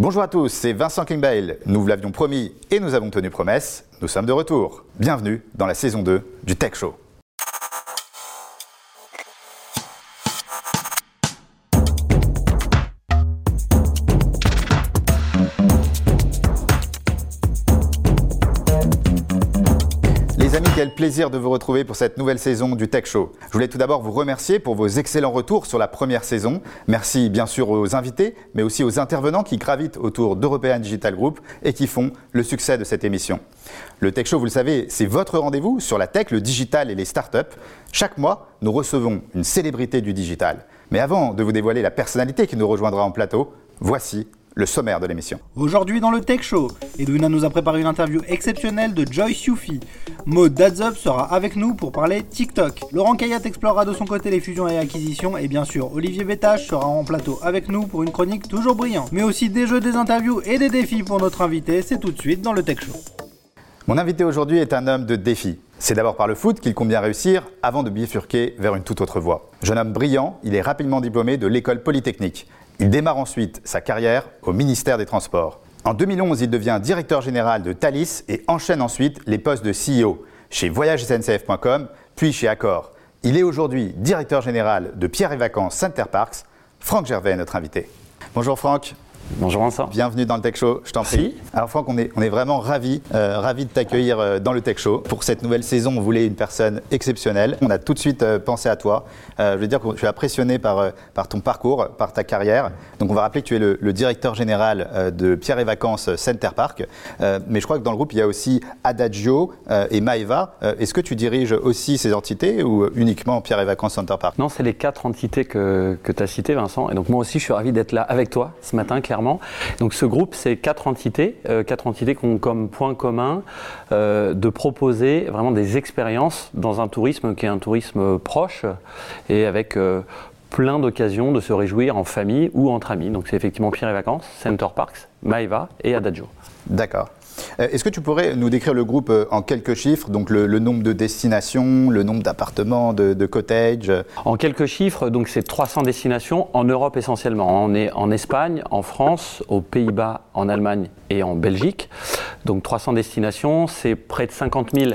Bonjour à tous, c'est Vincent Kingbale. Nous vous l'avions promis et nous avons tenu promesse. Nous sommes de retour. Bienvenue dans la saison 2 du Tech Show. Quel plaisir de vous retrouver pour cette nouvelle saison du Tech Show. Je voulais tout d'abord vous remercier pour vos excellents retours sur la première saison. Merci bien sûr aux invités, mais aussi aux intervenants qui gravitent autour d'European Digital Group et qui font le succès de cette émission. Le Tech Show, vous le savez, c'est votre rendez-vous sur la tech, le digital et les startups. Chaque mois, nous recevons une célébrité du digital. Mais avant de vous dévoiler la personnalité qui nous rejoindra en plateau, voici le sommaire de l'émission. Aujourd'hui dans le Tech Show, Edwina nous a préparé une interview exceptionnelle de Joyce Yuffie. Maud Dadzub sera avec nous pour parler TikTok. Laurent Kayat explorera de son côté les fusions et acquisitions et bien sûr Olivier Bétage sera en plateau avec nous pour une chronique toujours brillante. Mais aussi des jeux, des interviews et des défis pour notre invité, c'est tout de suite dans le Tech Show. Mon invité aujourd'hui est un homme de défi. C'est d'abord par le foot qu'il compte bien réussir avant de bifurquer vers une toute autre voie. Jeune homme brillant, il est rapidement diplômé de l'école polytechnique. Il démarre ensuite sa carrière au ministère des Transports. En 2011, il devient directeur général de Thalys et enchaîne ensuite les postes de CEO chez voyagesncf.com puis chez Accor. Il est aujourd'hui directeur général de Pierre et Vacances Center Parks. Franck Gervais est notre invité. Bonjour Franck. Bonjour Vincent. Bienvenue dans le Tech Show, je t'en prie. Alors Franck, on est, on est vraiment ravis euh, ravis de t'accueillir euh, dans le Tech Show. Pour cette nouvelle saison, on voulait une personne exceptionnelle. On a tout de suite euh, pensé à toi. Euh, je veux dire que tu es impressionné par, par ton parcours, par ta carrière. Donc on va rappeler que tu es le, le directeur général de Pierre et Vacances Center Park. Mais je crois que dans le groupe, il y a aussi Adagio et Maeva. Est-ce que tu diriges aussi ces entités ou uniquement Pierre et Vacances Center Park? Non, c'est les quatre entités que, que tu as citées, Vincent. Et donc moi aussi, je suis ravi d'être là avec toi ce matin, clairement. Donc ce groupe, c'est quatre entités, euh, quatre entités qui ont comme point commun euh, de proposer vraiment des expériences dans un tourisme qui est un tourisme proche et avec euh, plein d'occasions de se réjouir en famille ou entre amis. Donc c'est effectivement Pierre et Vacances, Center Parks, Maeva et Adagio. D'accord. Euh, Est-ce que tu pourrais nous décrire le groupe euh, en quelques chiffres, donc le, nombre de destinations, le nombre d'appartements, de, de cottages euh, En quelques chiffres, donc c'est 300 destinations en Europe essentiellement. On est en Espagne, en France, aux Pays-Bas, en Allemagne et en Belgique. Donc 300 destinations, c'est près de 50 000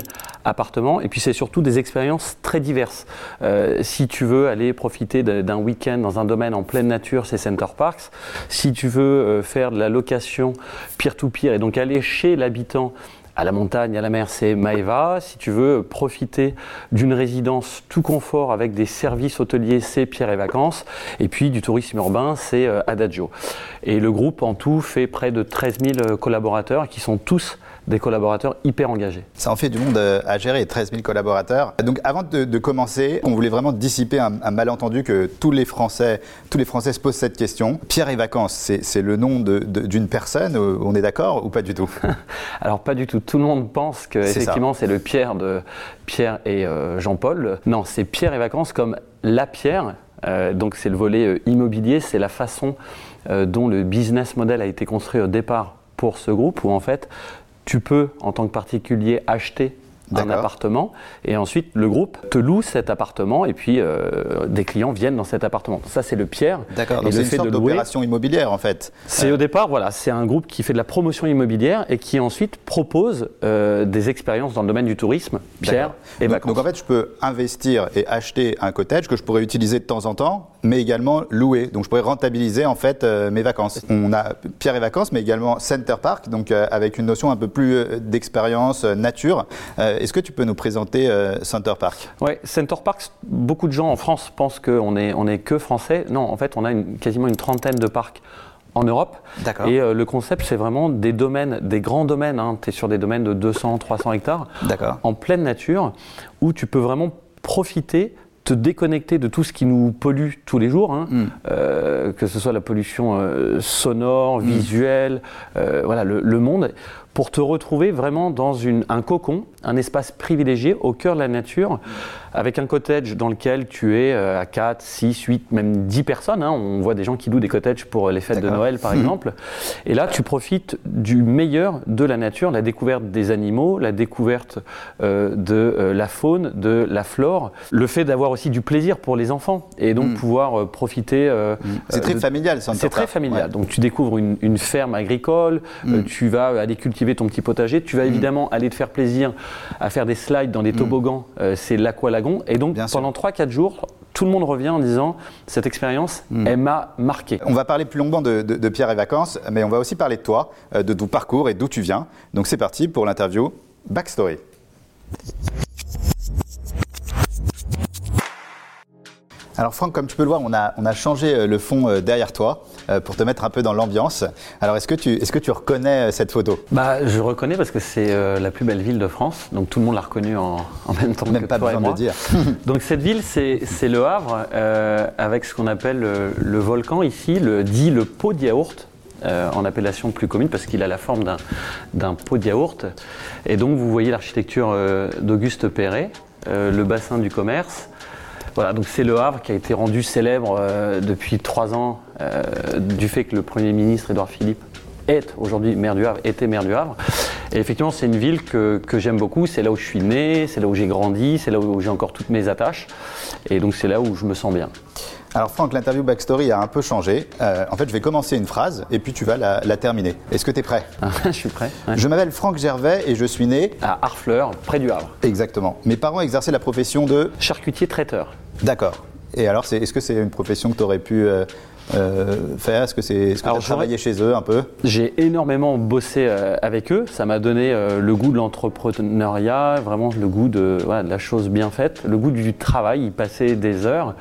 et puis c'est surtout des expériences très diverses. Euh, si tu veux aller profiter d'un week-end dans un domaine en pleine nature, c'est Center Parks. Si tu veux euh, faire de la location peer-to-peer et donc aller chez l'habitant à la montagne, à la mer, c'est Maeva. Si tu veux profiter d'une résidence tout confort avec des services hôteliers, c'est Pierre et Vacances. Et puis du tourisme urbain, c'est euh, Adagio. Et le groupe en tout fait près de 13 000 collaborateurs qui sont tous des collaborateurs hyper engagés. Ça en fait du monde euh, à gérer, 13 000 collaborateurs. Donc avant de, de commencer, on voulait vraiment dissiper un, un malentendu que tous les Français, tous les Français se posent cette question. Pierre et Vacances, c'est le nom d'une personne, euh, on est d'accord ou pas du tout? Alors pas du tout. Tout le monde pense que effectivement c'est le Pierre de Pierre et euh, Jean-Paul. Non, c'est Pierre et Vacances comme la Pierre. Euh, donc c'est le volet euh, immobilier, c'est la façon dont le business model a été construit au départ pour ce groupe, où en fait tu peux en tant que particulier acheter un appartement et ensuite le groupe te loue cet appartement et puis euh, des clients viennent dans cet appartement. Ça c'est le Pierre. D'accord, Et donc c'est une fait sorte d'opération immobilière en fait. c'est au départ, voilà, c'est un groupe qui fait de la promotion immobilière et qui ensuite propose euh, des expériences dans le domaine du tourisme, Pierre et donc, vacances. donc en fait, je peux investir et acheter un cottage que je pourrais utiliser de temps en temps, mais également louer. Donc je pourrais rentabiliser en fait euh, mes vacances. On a Pierre et Vacances, mais également Center Park, donc avec une notion un peu plus d'expérience nature. Euh, Est-ce que tu peux nous présenter euh, Center Park? Ouais, Center Parks, beaucoup de gens en France pensent qu'on est, on est que français. Non, en fait, on a une- quasiment une trentaine de parcs en Europe. D'accord. Et euh, le concept, c'est vraiment des domaines, des grands domaines. tu es sur des domaines de 200, 300 hectares. D'accord. en pleine nature où tu peux vraiment profiter te déconnecter de tout ce qui nous pollue tous les jours, hein, Mm. euh, que ce soit la pollution euh, sonore, visuelle, euh, voilà, le, le monde, pour te retrouver vraiment dans une, un cocon, un espace privilégié au cœur de la nature, avec un cottage dans lequel tu es euh, à 4, 6, 8, même 10 personnes. hein. On voit des gens qui louent des cottages pour les fêtes de. Noël, par exemple. Et là, tu profites du meilleur de la nature, la découverte des animaux, la découverte euh, de euh, la faune, de la flore, le fait d'avoir aussi du plaisir pour les enfants et donc Mm. pouvoir euh, profiter. euh, C'est euh, très de- familial, Center c'est très familial. Ouais. Donc tu découvres une, une ferme agricole, euh, tu vas aller cultiver ton petit potager, tu vas évidemment aller te faire plaisir à faire des slides dans des toboggans, euh, c'est l'Aqualagon. Et donc Mm. Bien pendant 3-4 jours, tout le monde revient en disant cette expérience, Mm. elle m'a marqué. On va parler plus longuement de, de- de Pierre et Vacances, mais on va aussi parler de toi, euh, de ton parcours et d'où tu viens. Donc c'est parti pour l'interview Backstory. Alors Franck, comme tu peux le voir, on a, on a changé euh, le fond derrière toi pour te mettre un peu dans l'ambiance. Alors est-ce que, tu, est-ce que tu reconnais euh, cette photo? Bah, je reconnais parce que c'est euh, la plus belle ville de France, donc tout le monde l'a reconnue en, en même temps Même que pas toi et besoin de moi. le dire. Donc cette ville, c'est c'est le Havre, euh, avec ce qu'on appelle le, le volcan ici, le, dit le pot de yaourt, euh, en appellation plus commune, parce qu'il a la forme d'un- d'un pot de yaourt. Et donc vous voyez l'architecture euh, d'Auguste Perret, euh, le bassin du commerce. Voilà, donc c'est le Havre qui a été rendu célèbre euh, depuis trois ans euh, du fait que le Premier ministre Édouard Philippe est aujourd'hui maire du Havre, était maire du Havre. Et effectivement, c'est une ville que, que j'aime beaucoup. C'est là où je suis né, c'est là où j'ai grandi, c'est là où j'ai encore toutes mes attaches. Et donc c'est là où je me sens bien. Alors Franck, l'interview Backstory a un peu changé. Euh, en fait, je vais commencer une phrase et puis tu vas la, la terminer. Est-ce que tu es prêt je suis prêt. ouais. Je m'appelle Franck Gervais et je suis né... À Harfleur, près du Havre. Exactement. Mes parents exerçaient la profession de... Charcutier traiteur. D'accord. Et alors, est-ce que c'est une profession que tu aurais pu euh, euh, faire Est-ce que c'est as travaillé chez eux un peu? J'ai énormément bossé euh, avec eux. Ça m'a donné euh, le goût de l'entrepreneuriat, vraiment le goût de, voilà, de la chose bien faite, le goût du travail. Y passer des heures.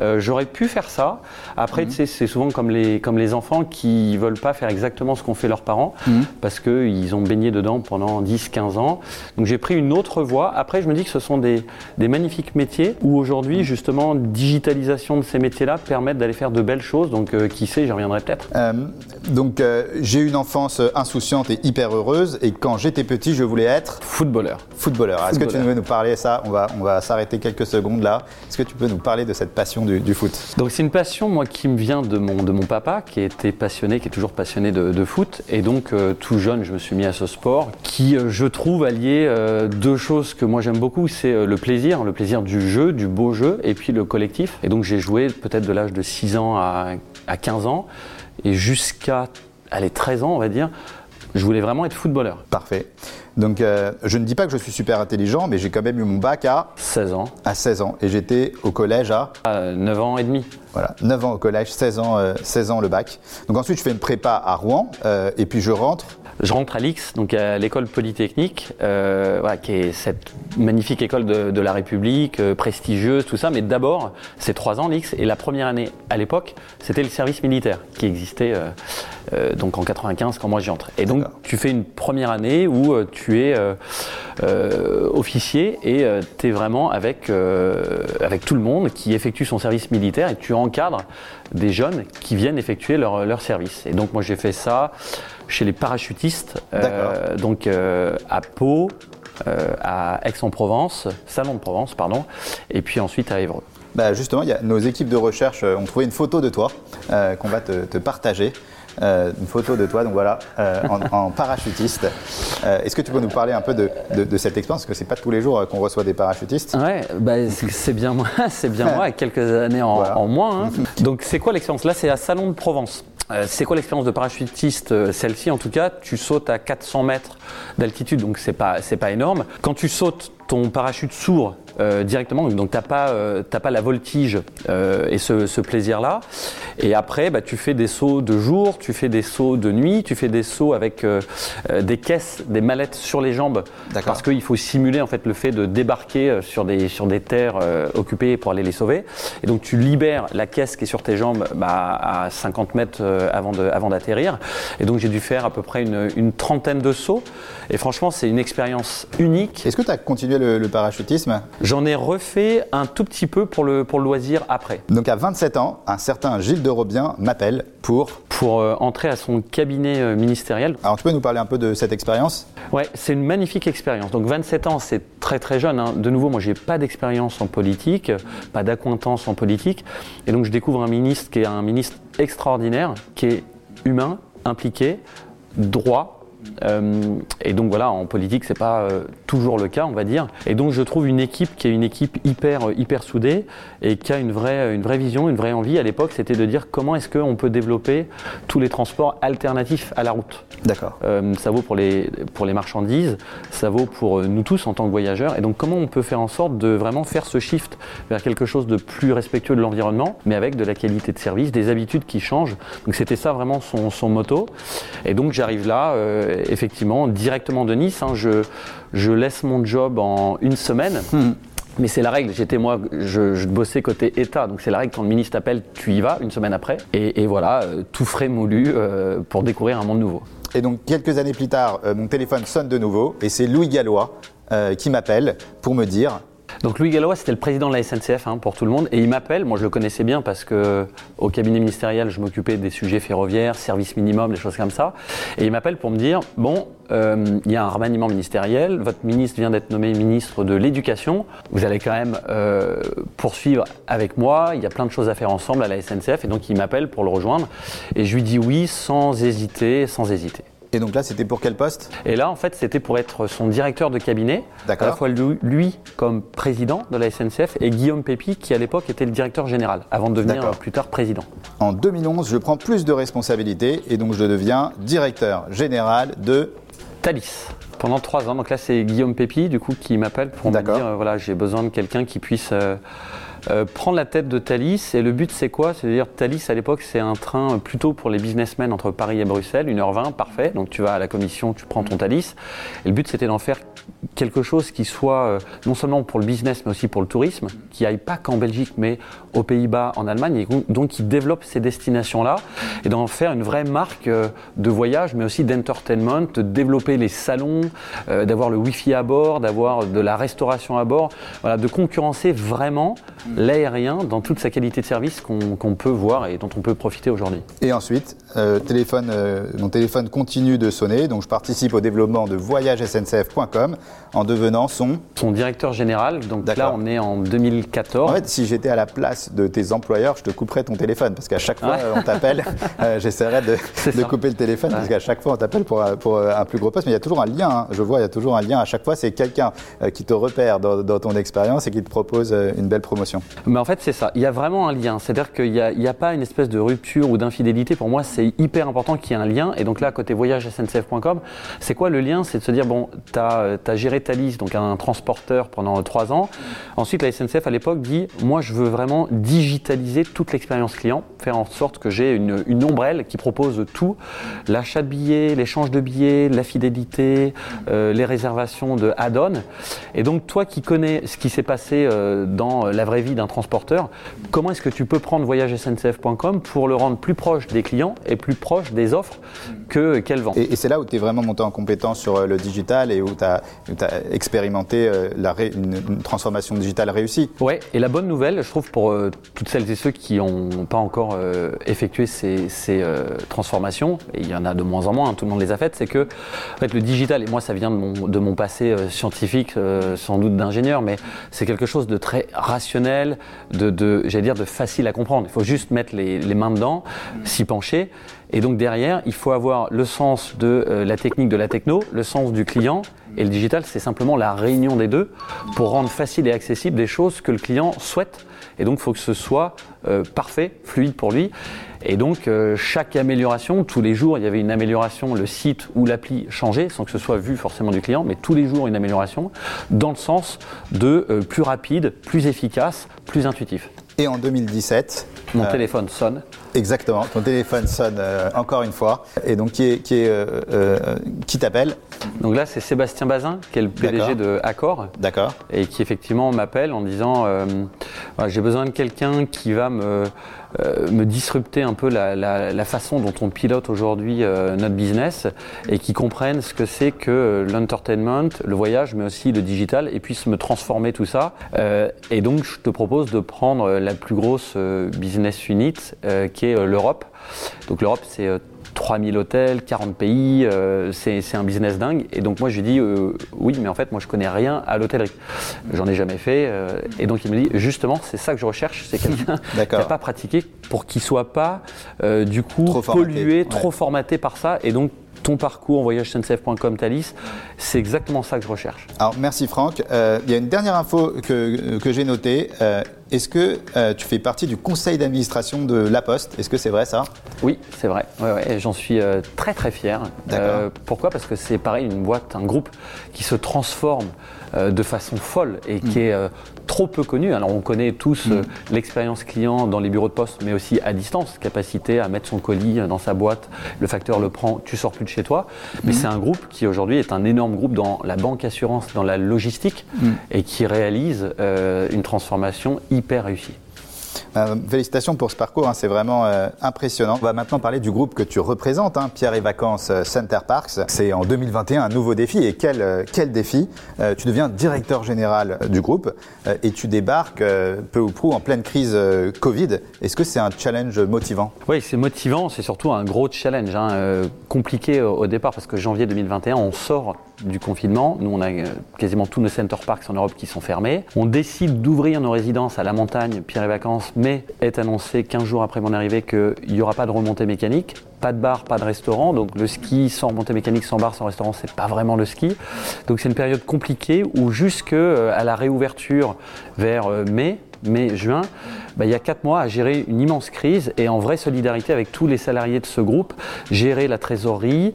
Euh, J'aurais pu faire ça. Après, tu sais, c'est souvent comme les, comme les enfants qui veulent pas faire exactement ce qu'ont fait leurs parents parce qu'ils ont baigné dedans pendant 10-15 ans. Donc j'ai pris une autre voie. Après, je me dis que ce sont des, des magnifiques métiers où aujourd'hui, justement, digitalisation de ces métiers-là permettent d'aller faire de belles choses. Donc euh, qui sait, j'y reviendrai peut-être. Euh, Donc, euh, j'ai eu une enfance insouciante et hyper heureuse. Et quand j'étais petit, je voulais être Footballeur. footballeur. Est-ce que tu veux nous parler de ça? On va, on va s'arrêter quelques secondes là. Est-ce que tu peux nous parler de cette passion du, du foot? Donc c'est une passion moi qui me vient de mon, de mon papa qui était passionné, qui est toujours passionné de, de foot et donc tout jeune je me suis mis à ce sport qui je trouve euh, deux choses que moi j'aime beaucoup, c'est le plaisir, le plaisir du jeu, du beau jeu et puis le collectif. Et donc j'ai joué peut-être de l'âge de 6 ans à, à 15 ans et jusqu'à allez, 13 ans on va dire, je voulais vraiment être footballeur. Parfait. Donc, euh, je ne dis pas que je suis super intelligent, mais j'ai quand même eu mon bac à, 16 ans, à 16 ans. Et j'étais au collège à à 9 ans et demi. Voilà, 9 ans au collège, 16 ans, euh, 16 ans le bac. Donc ensuite, je fais une prépa à Rouen, euh, et puis je rentre. Je rentre à l'X, donc à l'école polytechnique, euh, voilà, qui est cette magnifique école de, de la République, euh, prestigieuse, tout ça. Mais d'abord, c'est trois ans l'X, et la première année à l'époque, c'était le service militaire qui existait euh, euh, donc en 95 quand moi j'y entre. Et donc tu fais une première année où euh, tu es euh, euh, officier et tu es vraiment avec, euh, avec tout le monde qui effectue son service militaire et tu encadres des jeunes qui viennent effectuer leur, leur service. Et donc moi j'ai fait ça chez les parachutistes, euh, donc euh, à Pau, euh, à Aix-en-Provence, Salon de Provence, pardon, et puis ensuite à Évreux. Bah, justement, y a, nos équipes de recherche ont trouvé une photo de toi qu'on va te, te partager. Euh, une photo de toi, donc voilà, euh, en, en parachutiste. Euh, Est-ce que tu peux nous parler un peu de, de- de cette expérience? Parce que c'est pas tous les jours qu'on reçoit des parachutistes. Ouais, bah, c'est bien moi, c'est bien moi, quelques années en, Voilà. en moins. hein. Donc c'est quoi l'expérience? Là, c'est à Salon de Provence. Euh, c'est quoi l'expérience de parachutiste euh, Celle-ci, en tout cas, tu sautes à 400 mètres d'altitude, donc c'est pas c'est pas énorme. Quand tu sautes, ton parachute s'ouvre euh, directement, donc t'as pas euh, t'as pas la voltige euh, et ce, ce plaisir-là. Et après, bah, tu fais des sauts de jour, tu fais des sauts de nuit, tu fais des sauts avec euh, euh, des caisses, des mallettes sur les jambes, parce qu'il faut simuler en fait le fait de débarquer euh, sur des sur des terres euh, occupées pour aller les sauver. Et donc tu libères la caisse qui est sur tes jambes bah, à 50 mètres avant de avant d'atterrir. Et donc j'ai dû faire à peu près une, une trentaine de sauts. Et franchement, c'est une expérience unique. Est-ce que tu as continué le parachutisme. J'en ai refait un tout petit peu pour le, pour le loisir après. Donc à 27 ans, un certain Gilles de Robien m'appelle pour... Pour euh, entrer à son cabinet euh, ministériel. Alors tu peux nous parler un peu de cette expérience? Ouais, c'est une magnifique expérience. Donc 27 ans, c'est très très jeune. hein. De nouveau, moi, j'ai pas d'expérience en politique, pas d'acquaintance en politique, et donc je découvre un ministre qui est un ministre extraordinaire, qui est humain, impliqué, droit. Euh, et donc voilà, en politique, c'est pas euh, toujours le cas, on va dire. Et donc je trouve une équipe qui est une équipe hyper euh, hyper soudée et qui a une vraie une vraie vision, une vraie envie. À l'époque, c'était de dire comment est-ce qu'on peut développer tous les transports alternatifs à la route. D'accord. Euh, ça vaut pour les, pour les marchandises, ça vaut pour nous tous en tant que voyageurs. Et donc, comment on peut faire en sorte de vraiment faire ce shift vers quelque chose de plus respectueux de l'environnement, mais avec de la qualité de service, des habitudes qui changent. Donc, c'était ça vraiment son, son motto. Et donc, j'arrive là, euh, effectivement, directement de Nice. hein. je, je laisse mon job en une semaine. Mais c'est la règle. J'étais moi, je, je bossais côté État, donc c'est la règle. Quand le ministre t'appelle, tu y vas une semaine après. Et, et voilà, euh, tout frais moulu euh, pour découvrir un monde nouveau. Et donc quelques années plus tard, euh, mon téléphone sonne de nouveau et c'est Louis Gallois euh, qui m'appelle pour me dire Donc Louis Gallois, c'était le président de la SNCF hein, pour tout le monde, et il m'appelle. Moi, je le connaissais bien parce que au cabinet ministériel, je m'occupais des sujets ferroviaires, service minimum, des choses comme ça. Et il m'appelle pour me dire bon, euh, il y a un remaniement ministériel. Votre ministre vient d'être nommé ministre de l'Éducation. Vous allez quand même euh, poursuivre avec moi. Il y a plein de choses à faire ensemble à la SNCF, et donc il m'appelle pour le rejoindre. Et je lui dis oui sans hésiter, sans hésiter. Et donc là, c'était pour quel poste? Et là, en fait, c'était pour être son directeur de cabinet, à la fois lui, comme président de la SNCF et Guillaume Pépi qui à l'époque était le directeur général, avant de devenir plus tard président. En 2011, je prends plus de responsabilités et donc je deviens directeur général de... Thalys. Pendant trois ans, donc là c'est Guillaume Pépi du coup qui m'appelle pour me dire euh, voilà j'ai besoin de quelqu'un qui puisse euh, euh, prendre la tête de Thalys et le but c'est quoi? C'est-à-dire Thalys à l'époque c'est un train plutôt pour les businessmen entre Paris et Bruxelles, 1h20 parfait, donc tu vas à la commission, tu prends ton Thalys. Et le but c'était d'en faire quelque chose qui soit euh, non seulement pour le business mais aussi pour le tourisme, qui aille pas qu'en Belgique mais aux Pays-Bas, en Allemagne et donc qui développe ces destinations-là et d'en faire une vraie marque euh, de voyage mais aussi d'entertainment, de développer les salons, euh, d'avoir le Wi-Fi à bord, d'avoir de la restauration à bord, voilà, de concurrencer vraiment l'aérien dans toute sa qualité de service qu'on peut voir et dont on peut profiter aujourd'hui. Et ensuite, euh, téléphone, euh, mon téléphone continue de sonner, donc je participe au développement de voyagesncf.com en devenant son... Son directeur général, donc là on est en 2014. En fait, si j'étais à la place de tes employeurs, je te couperais ton téléphone parce qu'à chaque fois Ouais. on t'appelle, euh, j'essaierais de, couper le téléphone parce qu'à chaque fois on t'appelle pour, pour un plus gros poste, mais il y a toujours un lien. hein. Je vois, il y a toujours un lien. À chaque fois, c'est quelqu'un qui te repère dans, dans ton expérience et qui te propose une belle promotion. Mais en fait, c'est ça. Il y a vraiment un lien. C'est-à-dire qu'il n'y a pas une espèce de rupture ou d'infidélité. Pour moi, c'est hyper important qu'il y ait un lien. Et donc là, côté voyagesncf.com, c'est quoi le lien? C'est de se dire, bon, tu as, géré Thalys, donc un transporteur pendant trois ans. Ensuite, la SNCF, à l'époque, dit, moi, je veux vraiment digitaliser toute l'expérience client, faire en sorte que j'ai une, une ombrelle qui propose tout. L'achat de billets, l'échange de billets, la fidélité, euh, les réservations de add-on. Et donc, toi qui connais ce qui s'est passé euh, dans la vraie vie d'un transporteur, comment est-ce que tu peux prendre voyagesncf.com pour le rendre plus proche des clients et plus proche des offres que qu'elle vend Et, et c'est là où tu es vraiment monté en compétence sur euh, le digital et où tu as, expérimenté euh, la ré- une, une transformation digitale réussie. Ouais, et la bonne nouvelle, je trouve, pour euh, toutes celles et ceux qui n'ont pas encore euh, effectué ces, ces, euh, transformations, et il y en a de moins en moins, hein, tout le monde les a faites, c'est que en fait, le digital, et moi ça vient de mon, de mon passé scientifique, sans doute d'ingénieur, mais c'est quelque chose de très rationnel, de, de j'allais dire, de facile à comprendre. Il faut juste mettre les, les mains dedans, s'y pencher. Et donc derrière, il faut avoir le sens de euh, la technique, de la techno, le sens du client. Et le digital, c'est simplement la réunion des deux pour rendre facile et accessible des choses que le client souhaite. Et donc, il faut que ce soit euh, parfait, fluide pour lui. Et donc, euh, chaque amélioration, tous les jours, il y avait une amélioration, le site ou l'appli changeait, sans que ce soit vu forcément du client, mais tous les jours une amélioration, dans le sens de euh, plus rapide, plus efficace, plus intuitif. Et en 2017, Mon téléphone sonne. Exactement, ton téléphone sonne euh, encore une fois. Et donc, qui, est, qui, est, euh, euh, qui t'appelle Donc là, c'est Sébastien Bazin, qui est le PDG de Accor, D'accord. et qui effectivement m'appelle en disant J'ai besoin de quelqu'un qui va me, euh, me disrupter un peu la, façon dont on pilote aujourd'hui euh, notre business et qui comprenne ce que c'est que euh, l'entertainment, le voyage, mais aussi le digital, et puisse me transformer tout ça. Et donc, je te propose de prendre la plus grosse business unit, qui est l'Europe. Donc, l'Europe, c'est 3000 hôtels, 40 pays, euh, c'est c'est un business dingue. Et donc moi je lui dis euh, oui, mais en fait moi je connais rien à l'hôtellerie. J'en ai jamais fait. euh, et donc il me dit justement c'est ça que je recherche, c'est quelqu'un qui n'a pas pratiqué pour qu'il soit pas euh, du coup Trop formaté, pollué, ouais. trop formaté par ça. Et donc ton parcours voyagesncf.com Thalys, c'est exactement ça que je recherche. Alors, merci Franck. Euh, il y a une dernière info que, que j'ai notée. Euh, Est-ce que euh, tu fais partie du conseil d'administration de La Poste? Est-ce que c'est vrai ça? Oui, c'est vrai. Ouais, ouais, et J'en suis euh, très très fier. D'accord. pourquoi? Parce que c'est pareil, une boîte, un groupe qui se transforme euh, de façon folle et Mm. qui est euh, trop peu connu. Alors on connaît tous euh, l'expérience client dans les bureaux de poste, mais aussi à distance, capacité à mettre son colis euh, dans sa boîte, le facteur le prend, tu sors plus de chez toi. Mais Mm. c'est un groupe qui aujourd'hui est un énorme groupe dans la banque assurance, dans la logistique, Mm. et qui réalise euh, une transformation hyper réussie. Euh, félicitations pour ce parcours, hein, c'est vraiment euh, impressionnant. On va maintenant parler du groupe que tu représentes, hein, Pierre et Vacances Center Parks. C'est en 2021 un nouveau défi. Et quel, quel défi? Euh, Tu deviens directeur général du groupe et tu débarques euh, peu ou prou en pleine crise euh, Covid. Est-ce que c'est un challenge motivant? Oui, c'est motivant, c'est surtout un gros challenge, hein, euh, compliqué au, départ parce que janvier 2021, on sort du confinement. Nous, on a euh, quasiment tous nos center parks en Europe qui sont fermés. On décide d'ouvrir nos résidences à la montagne, Pierre et Vacances, mais est annoncé 15 jours après mon arrivée qu'il n'y aura pas de remontée mécanique. Pas de bar, pas de restaurant. Donc le ski sans remontée mécanique, sans bar, sans restaurant, c'est pas vraiment le ski. Donc c'est une période compliquée où jusque euh, à la réouverture vers euh, mai, mai-juin, bah, il y a quatre mois à gérer une immense crise et en vraie solidarité avec tous les salariés de ce groupe, gérer la trésorerie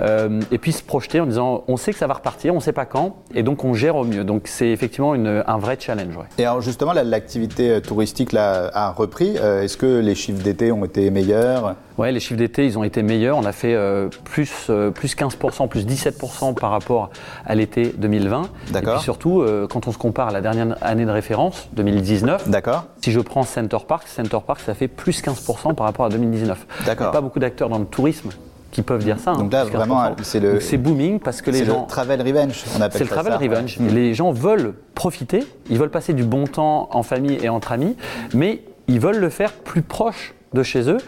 euh, et puis se projeter en disant on sait que ça va repartir, on ne sait pas quand et donc on gère au mieux. Donc c'est effectivement un vrai challenge. Et alors justement, l'activité touristique là, a repris. Est-ce que les chiffres d'été ont été meilleurs? Ouais, les chiffres d'été, ils ont été meilleurs. On a fait euh, plus, euh, plus 15%, plus 17% par rapport à l'été 2020. D'accord. Et puis surtout, euh, quand on se compare à la dernière année de référence, 2019, D'accord si je prends Center Park, Center Park, ça fait plus 15% par rapport à 2019. Il n'y D'accord. a pas beaucoup d'acteurs dans le tourisme qui peuvent dire ça. hein, Donc là, plus 15%. vraiment, c'est le- Donc c'est booming parce que les C'est gens... le travel revenge, on appelle C'est le ça travel ça. revenge. Ouais. Les gens veulent profiter, ils veulent passer du bon temps en famille et entre amis, mais ils veulent le faire plus proche de chez eux.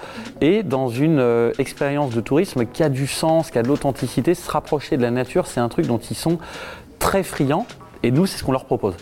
Et dans une euh, expérience de tourisme qui a du sens, qui a de l'authenticité, se rapprocher de la nature, c'est un truc dont ils sont très friands. Et nous, c'est ce qu'on leur propose.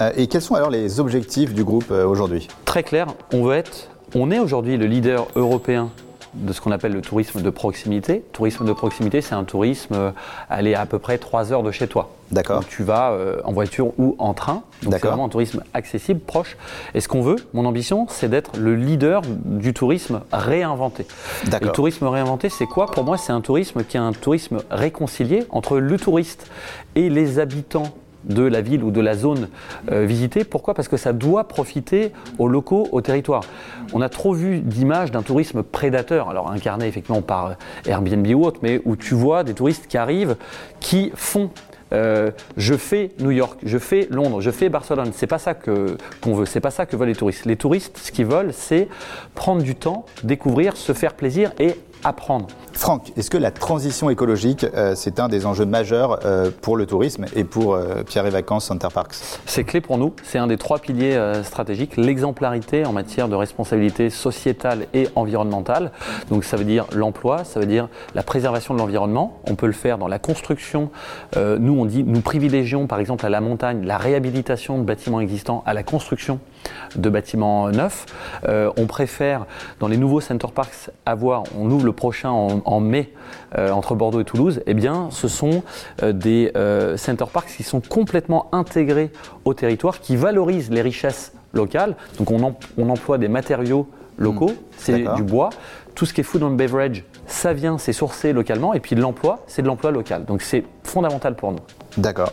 Euh, Et quels sont alors les objectifs du groupe euh, aujourd'hui? Très clair, on veut être, on est aujourd'hui le leader européen de ce qu'on appelle le tourisme de proximité. Tourisme de proximité, c'est un tourisme euh, aller à peu près 3 heures de chez toi. D'accord. Donc tu vas euh, en voiture ou en train. Donc c'est D'accord. vraiment un tourisme accessible, proche. Et ce qu'on veut, mon ambition, c'est d'être le leader du tourisme réinventé. Et le D'accord. tourisme réinventé, c'est quoi? Pour moi, c'est un tourisme qui est un tourisme réconcilié entre le touriste et les habitants de la ville ou de la zone euh, visitée. Pourquoi? Parce que ça doit profiter aux locaux, au territoire. On a trop vu d'images d'un tourisme prédateur, alors incarné effectivement par Airbnb ou autre, mais où tu vois des touristes qui arrivent, qui font euh, je fais New York, je fais Londres, je fais Barcelone. C'est pas ça que qu'on veut, c'est pas ça que veulent les touristes. Les touristes, ce qu'ils veulent, c'est prendre du temps, découvrir, se faire plaisir et apprendre. Franck, est-ce que la transition écologique, euh, c'est un des enjeux majeurs euh, pour le tourisme et pour euh, Pierre et Vacances Center Parks C'est clé pour nous, c'est un des trois piliers stratégiques, l'exemplarité en matière de responsabilité sociétale et environnementale. Donc ça veut dire l'emploi, ça veut dire la préservation de l'environnement. On peut le faire dans la construction. Nous, on dit, nous privilégions par exemple à la montagne la réhabilitation de bâtiments existants à la construction de bâtiments neufs. Euh, on préfère dans les nouveaux center parks avoir, on ouvre le prochain en, en mai euh, entre Bordeaux et Toulouse, eh bien ce sont euh, des center parks qui sont complètement intégrés au territoire, qui valorisent les richesses locales. Donc on, em- on emploie des matériaux locaux, c'est D'accord. du bois. Tout ce qui est food and beverage, ça vient, c'est sourcé localement. Et puis l'emploi, c'est de l'emploi local. Donc c'est fondamental pour nous. D'accord.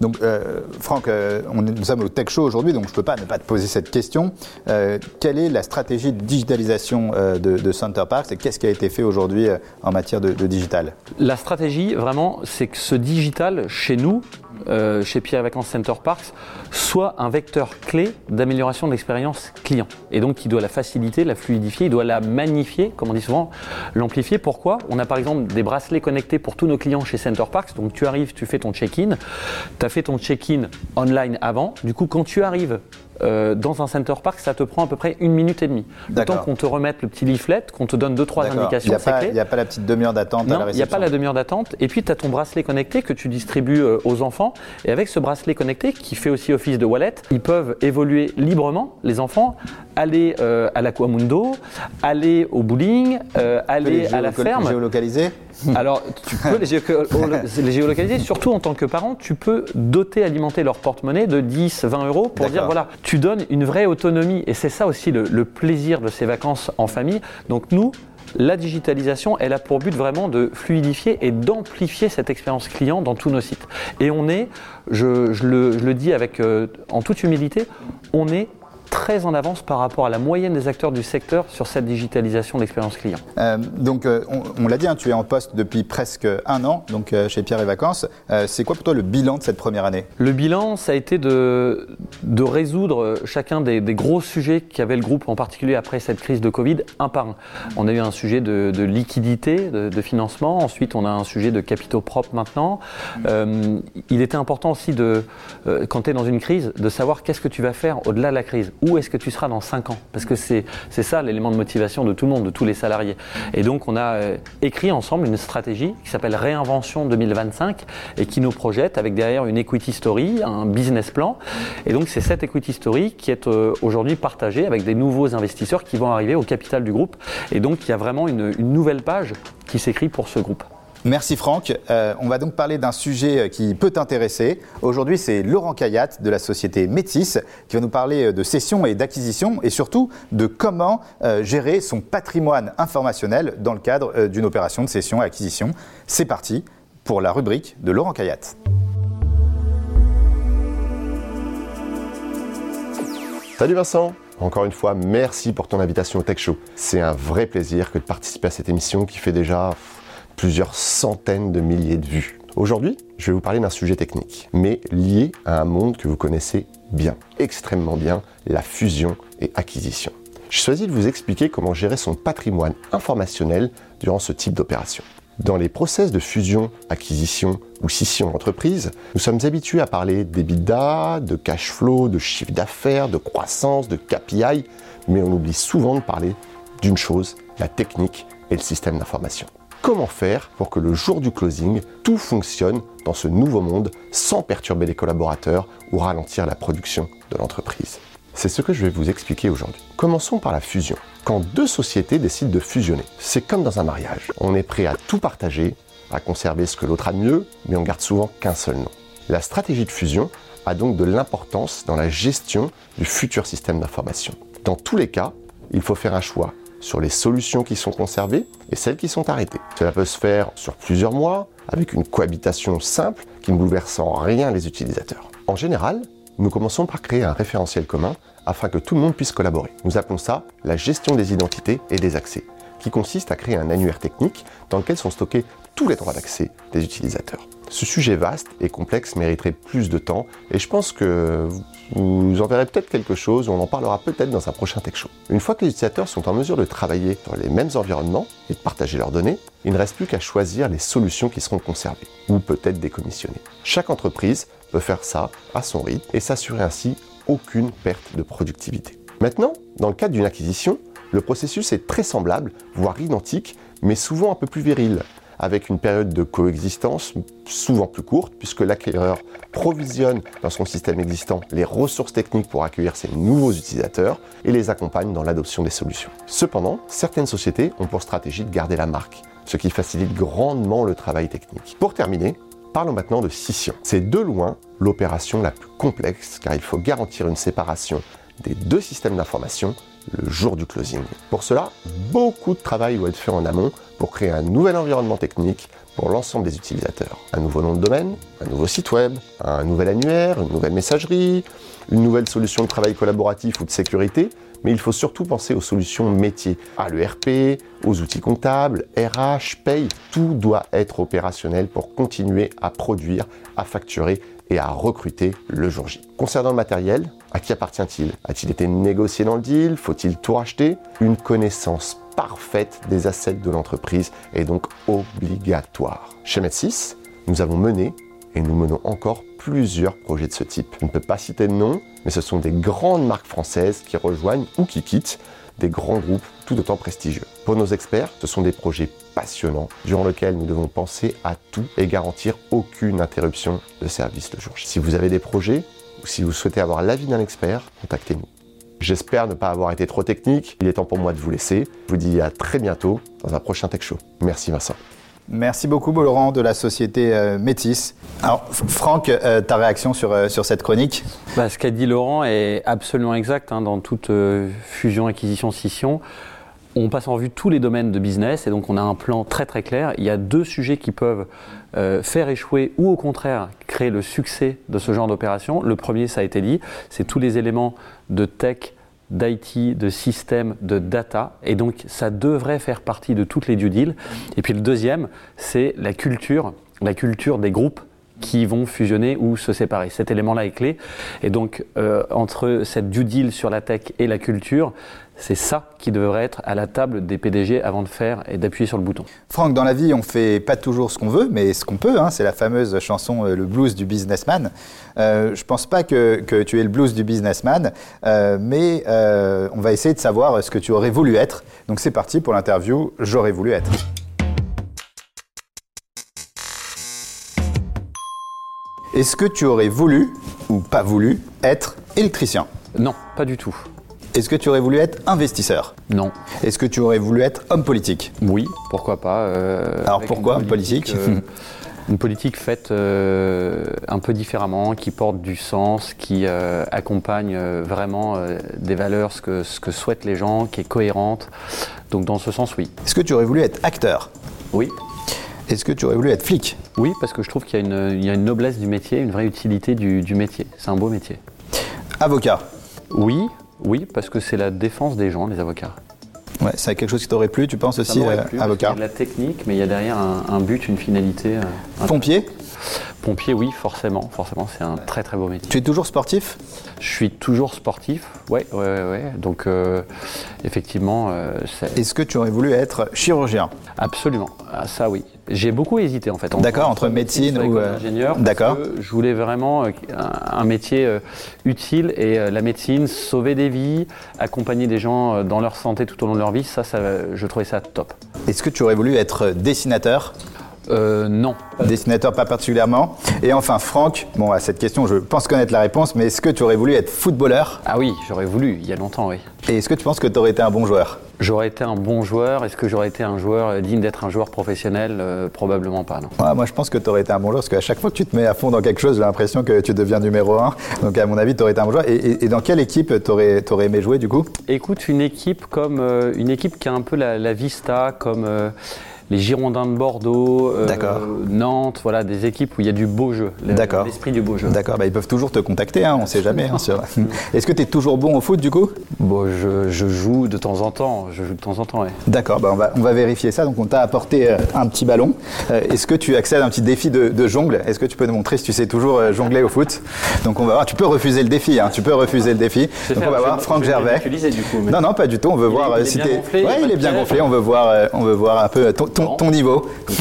Donc, euh, Franck, euh, nous sommes au Tech Show aujourd'hui, donc je ne peux pas ne pas te poser cette question. Euh, quelle est la stratégie de digitalisation de, Center Parks et qu'est-ce qui a été fait aujourd'hui en matière de digital? La stratégie, vraiment, c'est que ce digital, chez nous, euh, chez Pierre Vacances Center Parks, soit un vecteur clé d'amélioration de l'expérience client. Et donc, il doit la faciliter, la fluidifier, il doit la magnifier, comme on dit souvent, l'amplifier. Pourquoi? On a par exemple des bracelets connectés pour tous nos clients chez Center Parks. Donc, tu arrives, tu fais ton check-in, tu as fait ton check-in online avant. Du coup, quand tu arrives euh, dans un Center Park, ça te prend à peu près une minute et demie. Le temps qu'on te remette le petit leaflet, qu'on te donne deux, trois D'accord. Il indications, n'y a, pas- a la petite demi-heure d'attente à la il n'y a pas la demi-heure d'attente. Et puis, tu as ton bracelet connecté que tu distribues euh, aux enfants. Et avec ce bracelet connecté, qui fait aussi office de wallet, ils peuvent évoluer librement, les enfants, aller euh, à l'aquamundo, aller au bowling, euh, aller à la ferme. géolocaliser Alors, tu peux les, géo- les géolocaliser, surtout en tant que parent, tu peux doter, alimenter leur porte-monnaie de 10, 20 euros pour dire voilà, tu donnes une vraie autonomie. Et c'est ça aussi le, plaisir de ces vacances en famille. Donc, nous, la digitalisation, elle a pour but vraiment de fluidifier et d'amplifier cette expérience client dans tous nos sites. Et on est, je, je le, je le dis avec, euh, en toute humilité, on est très en avance par rapport à la moyenne des acteurs du secteur sur cette digitalisation de l'expérience client. Euh, donc, euh, on, on l'a dit, hein, tu es en poste depuis presque un an, donc euh, chez Pierre et Vacances. C'est quoi pour toi le bilan de cette première année? Le bilan, ça a été de, de résoudre chacun des, des gros sujets qu'avait le groupe, en particulier après cette crise de Covid, un par un. On a eu un sujet de, de liquidité, de, de financement. Ensuite, on a un sujet de capitaux propres maintenant. Il était important aussi, de, quand tu es dans une crise, de savoir qu'est-ce que tu vas faire au-delà de la crise. Où est-ce que tu seras dans 5 ans? Parce que c'est ça l'élément de motivation de tout le monde, de tous les salariés. Et donc, on a euh, écrit ensemble une stratégie qui s'appelle Réinvention 2025 et qui nous projette avec derrière une equity story, un business plan. Et donc, c'est cette equity story qui est euh, aujourd'hui partagée avec des nouveaux investisseurs qui vont arriver au capital du groupe. Et donc, il y a vraiment une, une nouvelle page qui s'écrit pour ce groupe. Merci Franck. Euh, on va donc parler d'un sujet euh, qui peut t'intéresser. Aujourd'hui, c'est Laurent Kayat de la société Métis qui va nous parler euh, de cession et d'acquisition et surtout de comment gérer son patrimoine informationnel dans le cadre d'une opération de cession et acquisition. C'est parti pour la rubrique de Laurent Kayat. Salut Vincent Encore une fois, merci pour ton invitation au Tech Show. C'est un vrai plaisir que de participer à cette émission qui fait déjà plusieurs centaines de milliers de vues. Aujourd'hui, je vais vous parler d'un sujet technique, mais lié à un monde que vous connaissez bien, extrêmement bien, la fusion et acquisition. J'ai choisi de vous expliquer comment gérer son patrimoine informationnel durant ce type d'opération. Dans les process de fusion, acquisition ou scission d'entreprise, nous sommes habitués à parler d'EBITDA, de cash flow, de chiffre d'affaires, de croissance, de KPI, mais on oublie souvent de parler d'une chose, la technique et le système d'information. Comment faire pour que le jour du closing, tout fonctionne dans ce nouveau monde sans perturber les collaborateurs ou ralentir la production de l'entreprise? C'est ce que je vais vous expliquer aujourd'hui. Commençons par la fusion. Quand deux sociétés décident de fusionner, c'est comme dans un mariage. On est prêt à tout partager, à conserver ce que l'autre a de mieux, mais on garde souvent qu'un seul nom. La stratégie de fusion a donc de l'importance dans la gestion du futur système d'information. Dans tous les cas, il faut faire un choix sur les solutions qui sont conservées et celles qui sont arrêtées. Cela peut se faire sur plusieurs mois, avec une cohabitation simple qui ne bouleverse en rien les utilisateurs. En général, nous commençons par créer un référentiel commun afin que tout le monde puisse collaborer. Nous appelons ça la gestion des identités et des accès, qui consiste à créer un annuaire technique dans lequel sont stockés tous les droits d'accès des utilisateurs. Ce sujet vaste et complexe mériterait plus de temps et je pense que vous en verrez peut-être quelque chose, on en parlera peut-être dans un prochain Tech Show. Une fois que les utilisateurs sont en mesure de travailler dans les mêmes environnements et de partager leurs données, il ne reste plus qu'à choisir les solutions qui seront conservées ou peut-être décommissionnées. Chaque entreprise peut faire ça à son rythme et s'assurer ainsi aucune perte de productivité. Maintenant, dans le cadre d'une acquisition, le processus est très semblable, voire identique, mais souvent un peu plus viril, avec une période de coexistence souvent plus courte, puisque l'acquéreur provisionne dans son système existant les ressources techniques pour accueillir ses nouveaux utilisateurs et les accompagne dans l'adoption des solutions. Cependant, certaines sociétés ont pour stratégie de garder la marque, ce qui facilite grandement le travail technique. Pour terminer, Parlons maintenant de scission. C'est de loin l'opération la plus complexe car il faut garantir une séparation des deux systèmes d'information le jour du closing. Pour cela, beaucoup de travail doit être fait en amont pour créer un nouvel environnement technique pour l'ensemble des utilisateurs. Un nouveau nom de domaine, un nouveau site web, un nouvel annuaire, une nouvelle messagerie, une nouvelle solution de travail collaboratif ou de sécurité, mais il faut surtout penser aux solutions métiers, à l'ERP, aux outils comptables, RH, paye, tout doit être opérationnel pour continuer à produire, à facturer et à recruter le jour J. Concernant le matériel, à qui appartient-il? A-t-il été négocié dans le deal? Faut-il tout racheter? Une connaissance parfaite des assets de l'entreprise est donc obligatoire. Chez Med6, nous avons mené et nous menons encore plusieurs projets de ce type. Je ne peux pas citer de nom, mais ce sont des grandes marques françaises qui rejoignent ou qui quittent des grands groupes tout autant prestigieux. Pour nos experts, ce sont des projets passionnants durant lesquels nous devons penser à tout et garantir aucune interruption de service le jour. Si vous avez des projets ou si vous souhaitez avoir l'avis d'un expert, contactez-nous. J'espère ne pas avoir été trop technique. Il est temps pour moi de vous laisser. Je vous dis à très bientôt dans un prochain Tech Show. Merci Vincent. Merci beaucoup, Laurent, de la société euh, Métis. Alors, Franck, euh, ta réaction sur, euh, sur cette chronique? Bah, Ce qu'a dit Laurent est absolument exact hein, dans toute fusion, acquisition, scission. On passe en revue tous les domaines de business et donc on a un plan très très clair. Il y a deux sujets qui peuvent faire échouer ou au contraire créer le succès de ce genre d'opération. Le premier, ça a été dit, c'est tous les éléments de tech d'IT, de système, de data. Et donc, ça devrait faire partie de toutes les due deals. Et puis le deuxième, c'est la culture, la culture des groupes qui vont fusionner ou se séparer. Cet élément-là est clé. Et donc, euh, entre cette due deal sur la tech et la culture, c'est ça qui devrait être à la table des PDG avant de faire et d'appuyer sur le bouton. Franck, dans la vie, on fait pas toujours ce qu'on veut, mais ce qu'on peut. Hein, c'est la fameuse chanson euh, Le blues du businessman. Euh, je pense pas que, que, tu es le blues du businessman, euh, mais euh, on va essayer de savoir ce que tu aurais voulu être. Donc c'est parti pour l'interview J'aurais voulu être. Est-ce que tu aurais voulu ou pas voulu être électricien? Non, pas du tout. Est-ce que tu aurais voulu être investisseur? Non. Est-ce que tu aurais voulu être homme politique? Oui, pourquoi pas. euh, Alors pourquoi homme politique, euh, Une politique faite euh, un peu différemment, qui porte du sens, qui euh, accompagne euh, vraiment des valeurs, ce que, ce que souhaitent les gens, qui est cohérente. Donc dans ce sens, oui. Est-ce que tu aurais voulu être acteur? Oui. Est-ce que tu aurais voulu être flic? Oui, parce que je trouve qu'il y, a une- il y a une noblesse du métier, une vraie utilité du, du métier. C'est un beau métier. Avocat? Oui, oui, parce que c'est la défense des gens, les avocats. Ouais, c'est quelque chose qui t'aurait plu, tu penses Ça aussi, euh, plu, avocat y a de la technique, mais il y a derrière un, un but, une finalité. euh, un- Pompier? Pompier, oui, forcément, forcément, c'est un très très beau métier. Tu es toujours sportif? Je suis toujours sportif, ouais, ouais, ouais, ouais. Donc, euh, effectivement, euh, c'est Est-ce que tu aurais voulu être chirurgien? Absolument. Ah, ça, oui. J'ai beaucoup hésité en fait. D'accord, entre médecine ou, euh, d'ingénieur. parce d'accord. Je voulais vraiment euh, un, métier utile et la médecine, sauver des vies, accompagner des gens dans leur santé tout au long de leur vie, ça, ça je trouvais ça top. Est-ce que tu aurais voulu être dessinateur? Euh, non. Dessinateur pas particulièrement. Et enfin, Franck, bon, à cette question, je pense connaître la réponse, mais est-ce que tu aurais voulu être footballeur? Ah oui, j'aurais voulu, il y a longtemps, oui. Et est-ce que tu penses que tu aurais été un bon joueur? J'aurais été un bon joueur. Est-ce que j'aurais été un joueur digne d'être un joueur professionnel? Euh, Probablement pas, non. Ouais, Moi, je pense que tu aurais été un bon joueur, parce qu'à chaque fois que tu te mets à fond dans quelque chose, j'ai l'impression que tu deviens numéro un. Donc, à mon avis, tu aurais été un bon joueur. Et, et- et dans quelle équipe tu aurais, aimé jouer, du coup? Écoute, une équipe comme euh, une équipe qui a un peu la, la vista, comme euh, les Girondins de Bordeaux, euh. Nantes, voilà, des équipes où il y a du beau jeu, l'esprit du beau jeu. D'accord, bah, ils peuvent toujours te contacter, hein, on sait jamais. hein, Est-ce que tu es toujours bon au foot, du coup? Bon, je, je joue de temps en temps, je joue de temps en temps, ouais. D'accord, bah on, va, on va vérifier ça. Donc on t'a apporté euh, un petit ballon. Euh, Est-ce que tu accèdes à un petit défi de, de jongle? Est-ce que tu peux nous montrer si tu sais toujours jongler au foot? Donc on va voir, tu peux refuser le défi, hein, tu peux refuser le défi. Donc on va voir Franck Gervais. ridiculiser, du coup, mais- Non, non, pas du tout. On veut Il est- voir il est si t'es- gonflé, il Ouais, est bien gonflé. On veut voir, on veut voir un peu ton, ton, niveau.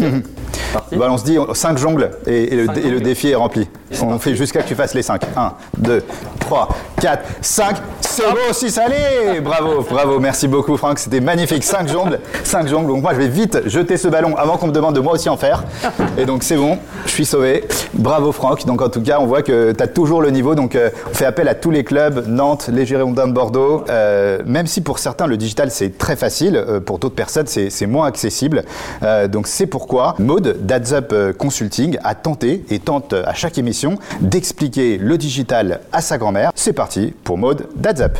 Parti Bah, on se dit 5 jongles et, et le, Cinq et le jongles. défi est rempli. On parti. fait jusqu'à que tu fasses les 5. 1, 2, 3, 4, 5. C'est beau aussi, ça allez Bravo, bravo. Merci beaucoup, Franck. C'était magnifique. 5 jongles. 5 jongles. Donc moi, je vais vite jeter ce ballon avant qu'on me demande de moi aussi en faire. Et donc, c'est bon. Je suis sauvé. Bravo, Franck. Donc, en tout cas, on voit que tu as toujours le niveau. Donc, euh, on fait appel à tous les clubs. Nantes, les Girondins de Bordeaux. Euh, même si pour certains, le digital, c'est très facile. euh, pour d'autres personnes, c'est moins accessible. Euh, donc c'est pourquoi Maud Dadsup euh, Consulting a tenté et tente euh, à chaque émission d'expliquer le digital à sa grand-mère. C'est parti pour Maud Dadsup.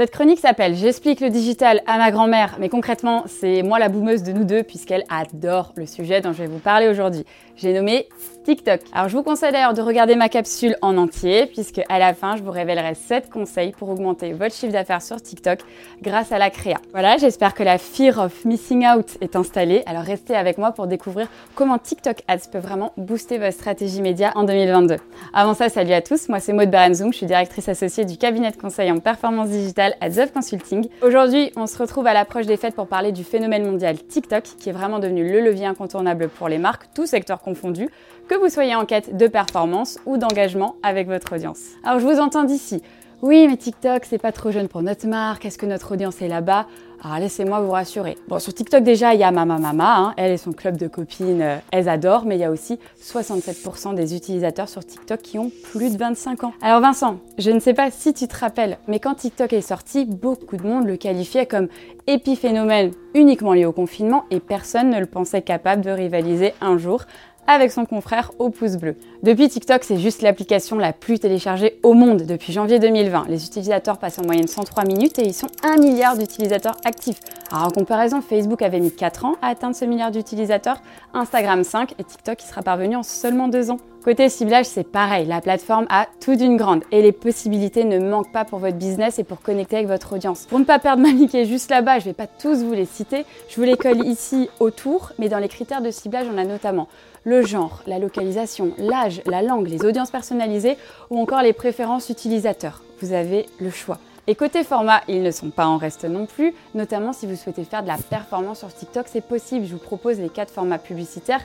Cette chronique s'appelle J'explique le digital à ma grand-mère, mais concrètement, c'est moi la boumeuse de nous deux puisqu'elle adore le sujet dont je vais vous parler aujourd'hui. J'ai nommé TikTok. Alors je vous conseille d'ailleurs de regarder ma capsule en entier puisque à la fin, je vous révélerai 7 conseils pour augmenter votre chiffre d'affaires sur TikTok grâce à la créa. Voilà, j'espère que la fear of missing out est installée. Alors restez avec moi pour découvrir comment TikTok Ads peut vraiment booster votre stratégie média en 2022. Avant ça, salut à tous, moi c'est Maud Baranzoum, je suis directrice associée du cabinet de conseil en performance digitale à Consulting. Aujourd'hui, on se retrouve à l'approche des fêtes pour parler du phénomène mondial TikTok qui est vraiment devenu le levier incontournable pour les marques, tout secteur confondu, que vous soyez en quête de performance ou d'engagement avec votre audience. Alors je vous entends d'ici. Oui, mais TikTok, c'est pas trop jeune pour notre marque. Est-ce que notre audience est là-bas? Alors laissez-moi vous rassurer. Bon, sur TikTok déjà, il y a Mama Mama. Hein. Elle et son club de copines, euh, elles adorent. Mais il y a aussi 67% des utilisateurs sur TikTok qui ont plus de 25 ans. Alors Vincent, je ne sais pas si tu te rappelles, mais quand TikTok est sorti, beaucoup de monde le qualifiait comme épiphénomène uniquement lié au confinement et personne ne le pensait capable de rivaliser un jour avec son confrère au pouce bleu. Depuis TikTok, c'est juste l'application la plus téléchargée au monde depuis janvier 2020. Les utilisateurs passent en moyenne 103 minutes et ils sont 1 milliard d'utilisateurs actifs. Alors en comparaison, Facebook avait mis 4 ans à atteindre ce milliard d'utilisateurs, Instagram 5 et TikTok y sera parvenu en seulement 2 ans. Côté ciblage, c'est pareil, la plateforme a tout d'une grande et les possibilités ne manquent pas pour votre business et pour connecter avec votre audience. Pour ne pas perdre ma Mickey juste là-bas, je ne vais pas tous vous les citer, je vous les colle ici autour, mais dans les critères de ciblage, on a notamment le genre, la localisation, l'âge, la langue, les audiences personnalisées ou encore les préférences utilisateurs. Vous avez le choix. Et côté format, ils ne sont pas en reste non plus, notamment si vous souhaitez faire de la performance sur TikTok, c'est possible. Je vous propose les quatre formats publicitaires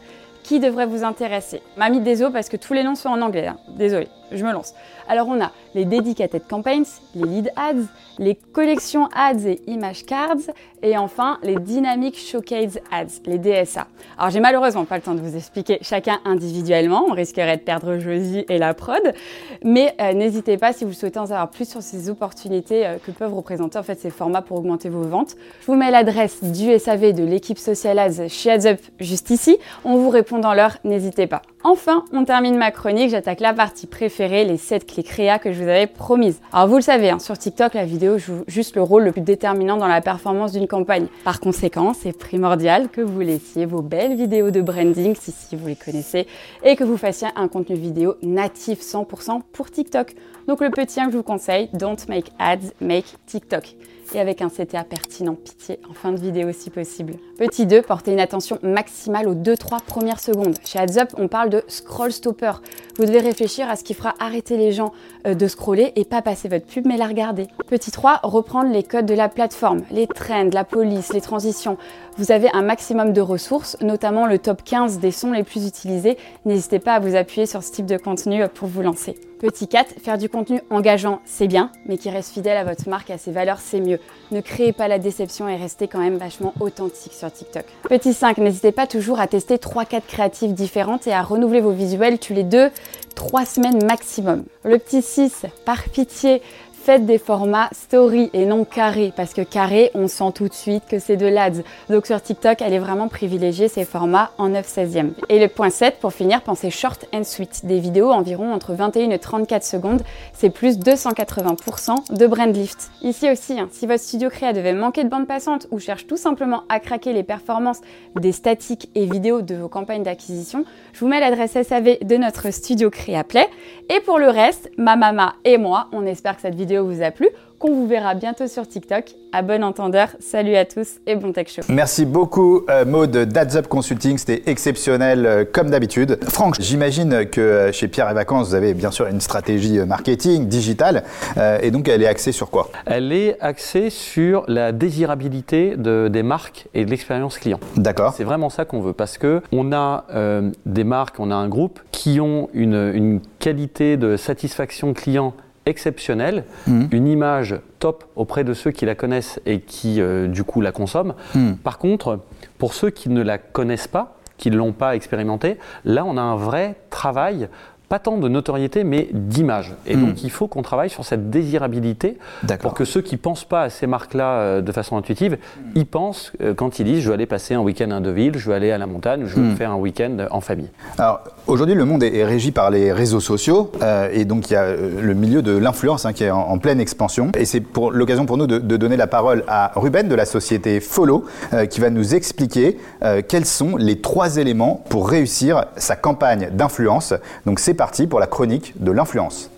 qui devraient vous intéresser. M'a mis des os parce que tous les noms sont en anglais. Hein. Désolé, je me lance. Alors on a les dedicated campaigns, les lead ads, les collections ads et image cards, et enfin les dynamic showcase ads, les DSA. Alors j'ai malheureusement pas le temps de vous expliquer chacun individuellement, on risquerait de perdre Josie et la prod, mais euh, n'hésitez pas si vous souhaitez en savoir plus sur ces opportunités euh, que peuvent représenter en fait ces formats pour augmenter vos ventes. Je vous mets l'adresse du SAV de l'équipe Social Ads chez AdsUp juste ici. On vous répond dans l'heure, n'hésitez pas. Enfin, on termine ma chronique, j'attaque la partie préférée, les 7 clés créa que je vous avais promises. Alors vous le savez, hein, sur TikTok, la vidéo joue juste le rôle le plus déterminant dans la performance d'une campagne. Par conséquent, c'est primordial que vous laissiez vos belles vidéos de branding, si, si vous les connaissez, et que vous fassiez un contenu vidéo natif 100% pour TikTok. Donc le petit 1 que je vous conseille, don't make ads, make TikTok et avec un CTA pertinent, pitié, en fin de vidéo si possible. Petit 2, portez une attention maximale aux 2-3 premières secondes. Chez AdsUp, on parle de scroll stopper. Vous devez réfléchir à ce qui fera arrêter les gens euh, de scroller et pas passer votre pub mais la regarder. Petit 3, reprendre les codes de la plateforme, les trends, la police, les transitions. Vous avez un maximum de ressources, notamment le top 15 des sons les plus utilisés. N'hésitez pas à vous appuyer sur ce type de contenu pour vous lancer. Petit 4, faire du contenu engageant, c'est bien, mais qui reste fidèle à votre marque et à ses valeurs, c'est mieux. Ne créez pas la déception et restez quand même vachement authentique sur TikTok. Petit 5, n'hésitez pas toujours à tester 3-4 créatives différentes et à renouveler vos visuels tous les 2-3 semaines maximum. Le petit 6, par pitié, faites des formats story et non carré parce que carré, on sent tout de suite que c'est de l'ADS. Donc sur TikTok, elle est vraiment privilégiée ces formats en 9 16e. Et le point 7, pour finir, pensez short and sweet. Des vidéos environ entre 21 et 34 secondes, c'est plus 280% de brand lift. Ici aussi, hein, si votre studio créa devait manquer de bande passante ou cherche tout simplement à craquer les performances des statiques et vidéos de vos campagnes d'acquisition, je vous mets l'adresse SAV de notre studio Créa Play. Et pour le reste, ma maman et moi, on espère que cette vidéo vous a plu, qu'on vous verra bientôt sur TikTok. À bon entendeur, salut à tous et bon tech show. Merci beaucoup euh, Maud d'AdsUp Consulting, c'était exceptionnel euh, comme d'habitude. Franck, j'imagine que euh, chez Pierre et Vacances, vous avez bien sûr une stratégie marketing, digitale, et donc elle est axée sur quoi? Elle est axée sur la désirabilité de, des marques et de l'expérience client. D'accord. C'est vraiment ça qu'on veut parce que on a des marques, on a un groupe qui ont une, une qualité de satisfaction client exceptionnelle, Mhm. une image top auprès de ceux qui la connaissent et qui euh, du coup la consomment. Mhm. Par contre, pour ceux qui ne la connaissent pas, qui ne l'ont pas expérimentée, là on a un vrai travail pas tant de notoriété, mais d'image. Et Hmm. donc, il faut qu'on travaille sur cette désirabilité pour que ceux qui pensent pas à ces marques-là euh, de façon intuitive, y pensent euh, quand ils disent je veux aller passer un week-end à Deauville, je veux aller à la montagne, je veux Hmm. faire un week-end en famille. Alors aujourd'hui, le monde est, est régi par les réseaux sociaux euh, et donc il y a le milieu de l'influence hein, qui est en, en pleine expansion. Et c'est pour l'occasion pour nous de, de donner la parole à Ruben de la société Follow qui va nous expliquer quels sont les trois éléments pour réussir sa campagne d'influence. Donc c'est parti pour la chronique de l'influence.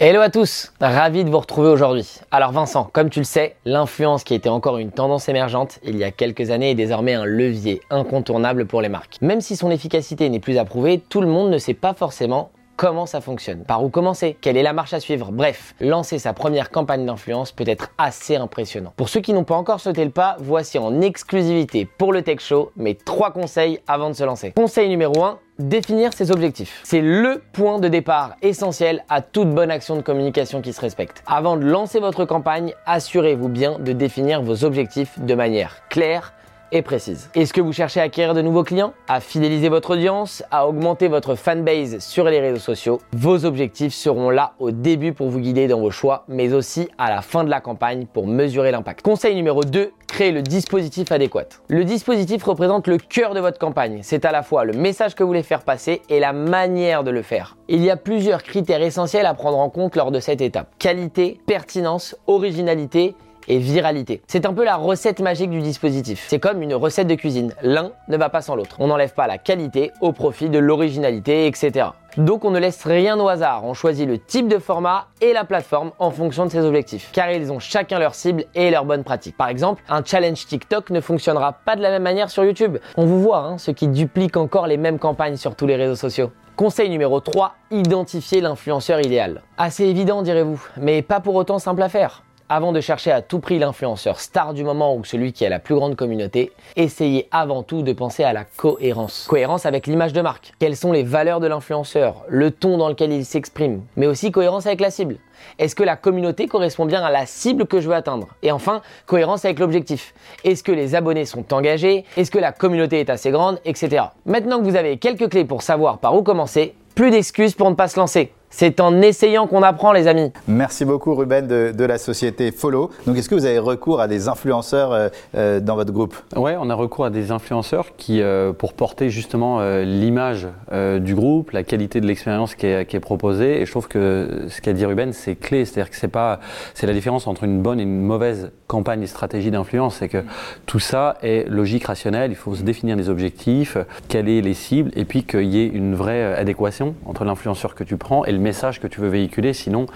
Hello à tous, ravi de vous retrouver aujourd'hui. Alors Vincent, comme tu le sais, l'influence qui était encore une tendance émergente il y a quelques années est désormais un levier incontournable pour les marques. Même si son efficacité n'est plus approuvée, tout le monde ne sait pas forcément comment ça fonctionne, par où commencer, quelle est la marche à suivre. Bref, lancer sa première campagne d'influence peut être assez impressionnant. Pour ceux qui n'ont pas encore sauté le pas, voici en exclusivité pour le Tech Show mes trois conseils avant de se lancer. Conseil numéro 1, Définir ses objectifs. C'est le point de départ essentiel à toute bonne action de communication qui se respecte. Avant de lancer votre campagne, assurez-vous bien de définir vos objectifs de manière claire Est-ce que vous cherchez à acquérir de nouveaux clients, à fidéliser votre audience, à augmenter votre fanbase sur les réseaux sociaux? Vos objectifs seront là au début pour vous guider dans vos choix, mais aussi à la fin de la campagne pour mesurer l'impact. Conseil numéro 2, créez le dispositif adéquat. Le dispositif représente le cœur de votre campagne. C'est à la fois le message que vous voulez faire passer et la manière de le faire. Il y a plusieurs critères essentiels à prendre en compte lors de cette étape. Qualité, pertinence, originalité et viralité. C'est un peu la recette magique du dispositif. C'est comme une recette de cuisine. L'un ne va pas sans l'autre. On n'enlève pas la qualité au profit de l'originalité, etc. Donc on ne laisse rien au hasard. On choisit le type de format et la plateforme en fonction de ses objectifs. Car ils ont chacun leur cible et leurs bonnes pratiques. Par exemple, un challenge TikTok ne fonctionnera pas de la même manière sur YouTube. On vous voit, hein, ceux qui dupliquent encore les mêmes campagnes sur tous les réseaux sociaux. Conseil numéro 3, identifier l'influenceur idéal. Assez évident direz-vous, mais pas pour autant simple à faire. Avant de chercher à tout prix l'influenceur star du moment ou celui qui a la plus grande communauté, essayez avant tout de penser à la cohérence. Cohérence avec l'image de marque. Quelles sont les valeurs de l'influenceur, le ton dans lequel il s'exprime, mais aussi cohérence avec la cible. Est-ce que la communauté correspond bien à la cible que je veux atteindre? Et enfin, cohérence avec l'objectif. Est-ce que les abonnés sont engagés? Est-ce que la communauté est assez grande? Etc. Maintenant que vous avez quelques clés pour savoir par où commencer, plus d'excuses pour ne pas se lancer. C'est en essayant qu'on apprend les amis. Merci beaucoup Ruben de, de la société Follow. Donc est-ce que vous avez recours à des influenceurs euh, euh, dans votre groupe? Ouais, on a recours à des influenceurs qui, euh, pour porter justement euh, l'image euh, du groupe, la qualité de l'expérience qui est, qui est proposée. Et je trouve que ce qu'a dit Ruben, c'est clé. C'est-à-dire que c'est pas, c'est la différence entre une bonne et une mauvaise campagne et stratégie d'influence. C'est que tout ça est logique, rationnel. Il faut se définir des objectifs, caler les cibles, et puis qu'il y ait une vraie adéquation entre l'influenceur que tu prends et le message que tu veux véhiculer. Sinon,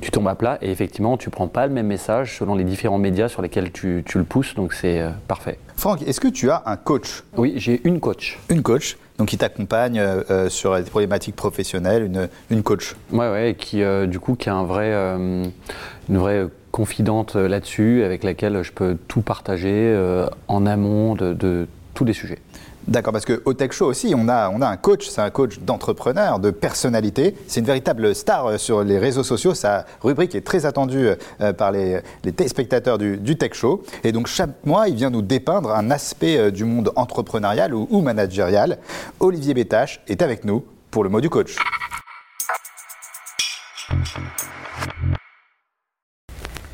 tu tombes à plat et effectivement, tu prends pas le même message selon les différents médias sur lesquels tu, tu le pousses. Donc c'est euh, parfait. Franck, est-ce que tu as un coach? Oui, j'ai une coach. Une coach donc qui t'accompagne euh, euh, sur des problématiques professionnelles, une, une coach? Ouais, ouais, et qui euh, du coup qui a un vrai, euh, une vraie confidente là-dessus, avec laquelle je peux tout partager en amont de, de tous les sujets. D'accord, parce qu'au Tech Show aussi, on a, on a un coach, c'est un coach d'entrepreneur, de personnalité. C'est une véritable star euh, sur les réseaux sociaux. Sa rubrique est très attendue euh, par les, les téléspectateurs du, du Tech Show. Et donc chaque mois, il vient nous dépeindre un aspect euh, du monde entrepreneurial ou, ou managérial. Olivier Bétache est avec nous pour le mot du coach.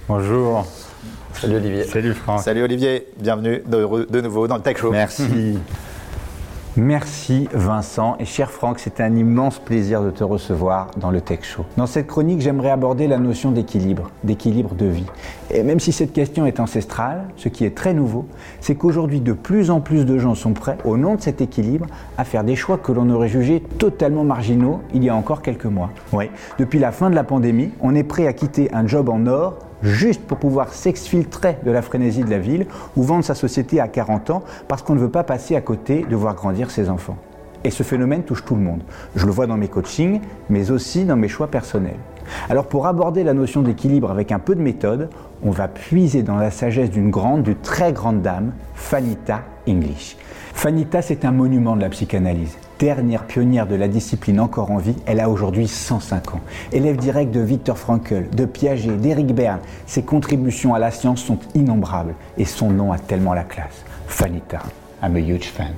Bonjour. Salut Olivier. Salut Franck. Salut Olivier, bienvenue de, de nouveau dans le Tech Show. Merci. Merci Vincent et cher Franck, c'est un immense plaisir de te recevoir dans le Tech Show. Dans cette chronique, j'aimerais aborder la notion d'équilibre, d'équilibre de vie. Et même si cette question est ancestrale, ce qui est très nouveau, c'est qu'aujourd'hui de plus en plus de gens sont prêts, au nom de cet équilibre, à faire des choix que l'on aurait jugés totalement marginaux il y a encore quelques mois. Oui, depuis la fin de la pandémie, on est prêt à quitter un job en or juste pour pouvoir s'exfiltrer de la frénésie de la ville ou vendre sa société à 40 ans parce qu'on ne veut pas passer à côté de voir grandir ses enfants. Et ce phénomène touche tout le monde. Je le vois dans mes coachings, mais aussi dans mes choix personnels. Alors pour aborder la notion d'équilibre avec un peu de méthode, on va puiser dans la sagesse d'une grande, d'une très grande dame, Fanita English. Fanita, c'est un monument de la psychanalyse. Dernière pionnière de la discipline encore en vie, elle a aujourd'hui 105 ans. Élève direct de Viktor Frankl, de Piaget, d'Eric Berne, ses contributions à la science sont innombrables et son nom a tellement la classe. Fanita, I'm a huge fan.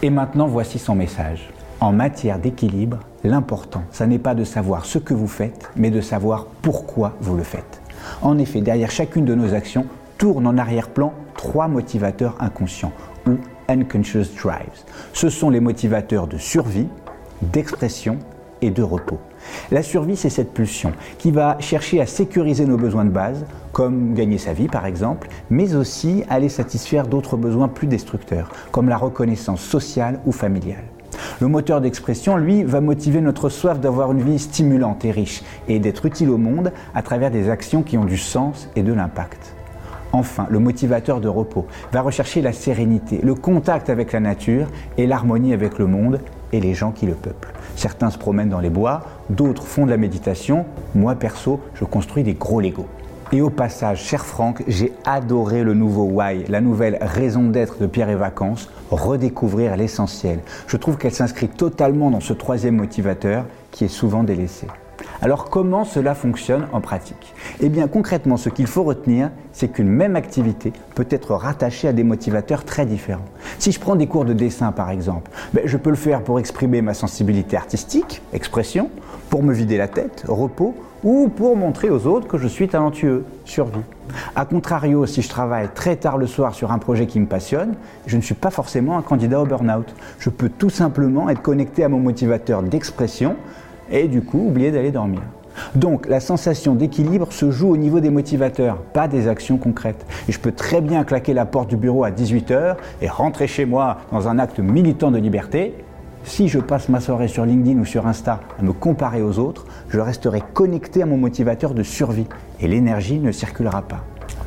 Et maintenant, voici son message. En matière d'équilibre, l'important, ça n'est pas de savoir ce que vous faites, mais de savoir pourquoi vous le faites. En effet, derrière chacune de nos actions tournent en arrière-plan trois motivateurs inconscients unconscious drives. Ce sont les motivateurs de survie, d'expression et de repos. La survie, c'est cette pulsion qui va chercher à sécuriser nos besoins de base, comme gagner sa vie par exemple, mais aussi aller satisfaire d'autres besoins plus destructeurs, comme la reconnaissance sociale ou familiale. Le moteur d'expression, lui, va motiver notre soif d'avoir une vie stimulante et riche et d'être utile au monde à travers des actions qui ont du sens et de l'impact. Enfin, le motivateur de repos va rechercher la sérénité, le contact avec la nature et l'harmonie avec le monde et les gens qui le peuplent. Certains se promènent dans les bois, d'autres font de la méditation. Moi, perso, je construis des gros Legos. Et au passage, cher Franck, j'ai adoré le nouveau Why, la nouvelle raison d'être de Pierre et Vacances, redécouvrir l'essentiel. Je trouve qu'elle s'inscrit totalement dans ce troisième motivateur qui est souvent délaissé. Alors comment cela fonctionne en pratique? Eh bien concrètement, ce qu'il faut retenir, c'est qu'une même activité peut être rattachée à des motivateurs très différents. Si je prends des cours de dessin par exemple, ben, je peux le faire pour exprimer ma sensibilité artistique, expression, pour me vider la tête, repos, ou pour montrer aux autres que je suis talentueux, survie. A contrario, si je travaille très tard le soir sur un projet qui me passionne, je ne suis pas forcément un candidat au burn-out. Je peux tout simplement être connecté à mon motivateur d'expression, et du coup oublier d'aller dormir. Donc la sensation d'équilibre se joue au niveau des motivateurs, pas des actions concrètes. Et je peux très bien claquer la porte du bureau à 18h et rentrer chez moi dans un acte militant de liberté. Si je passe ma soirée sur LinkedIn ou sur Insta à me comparer aux autres, je resterai connecté à mon motivateur de survie et l'énergie ne circulera pas.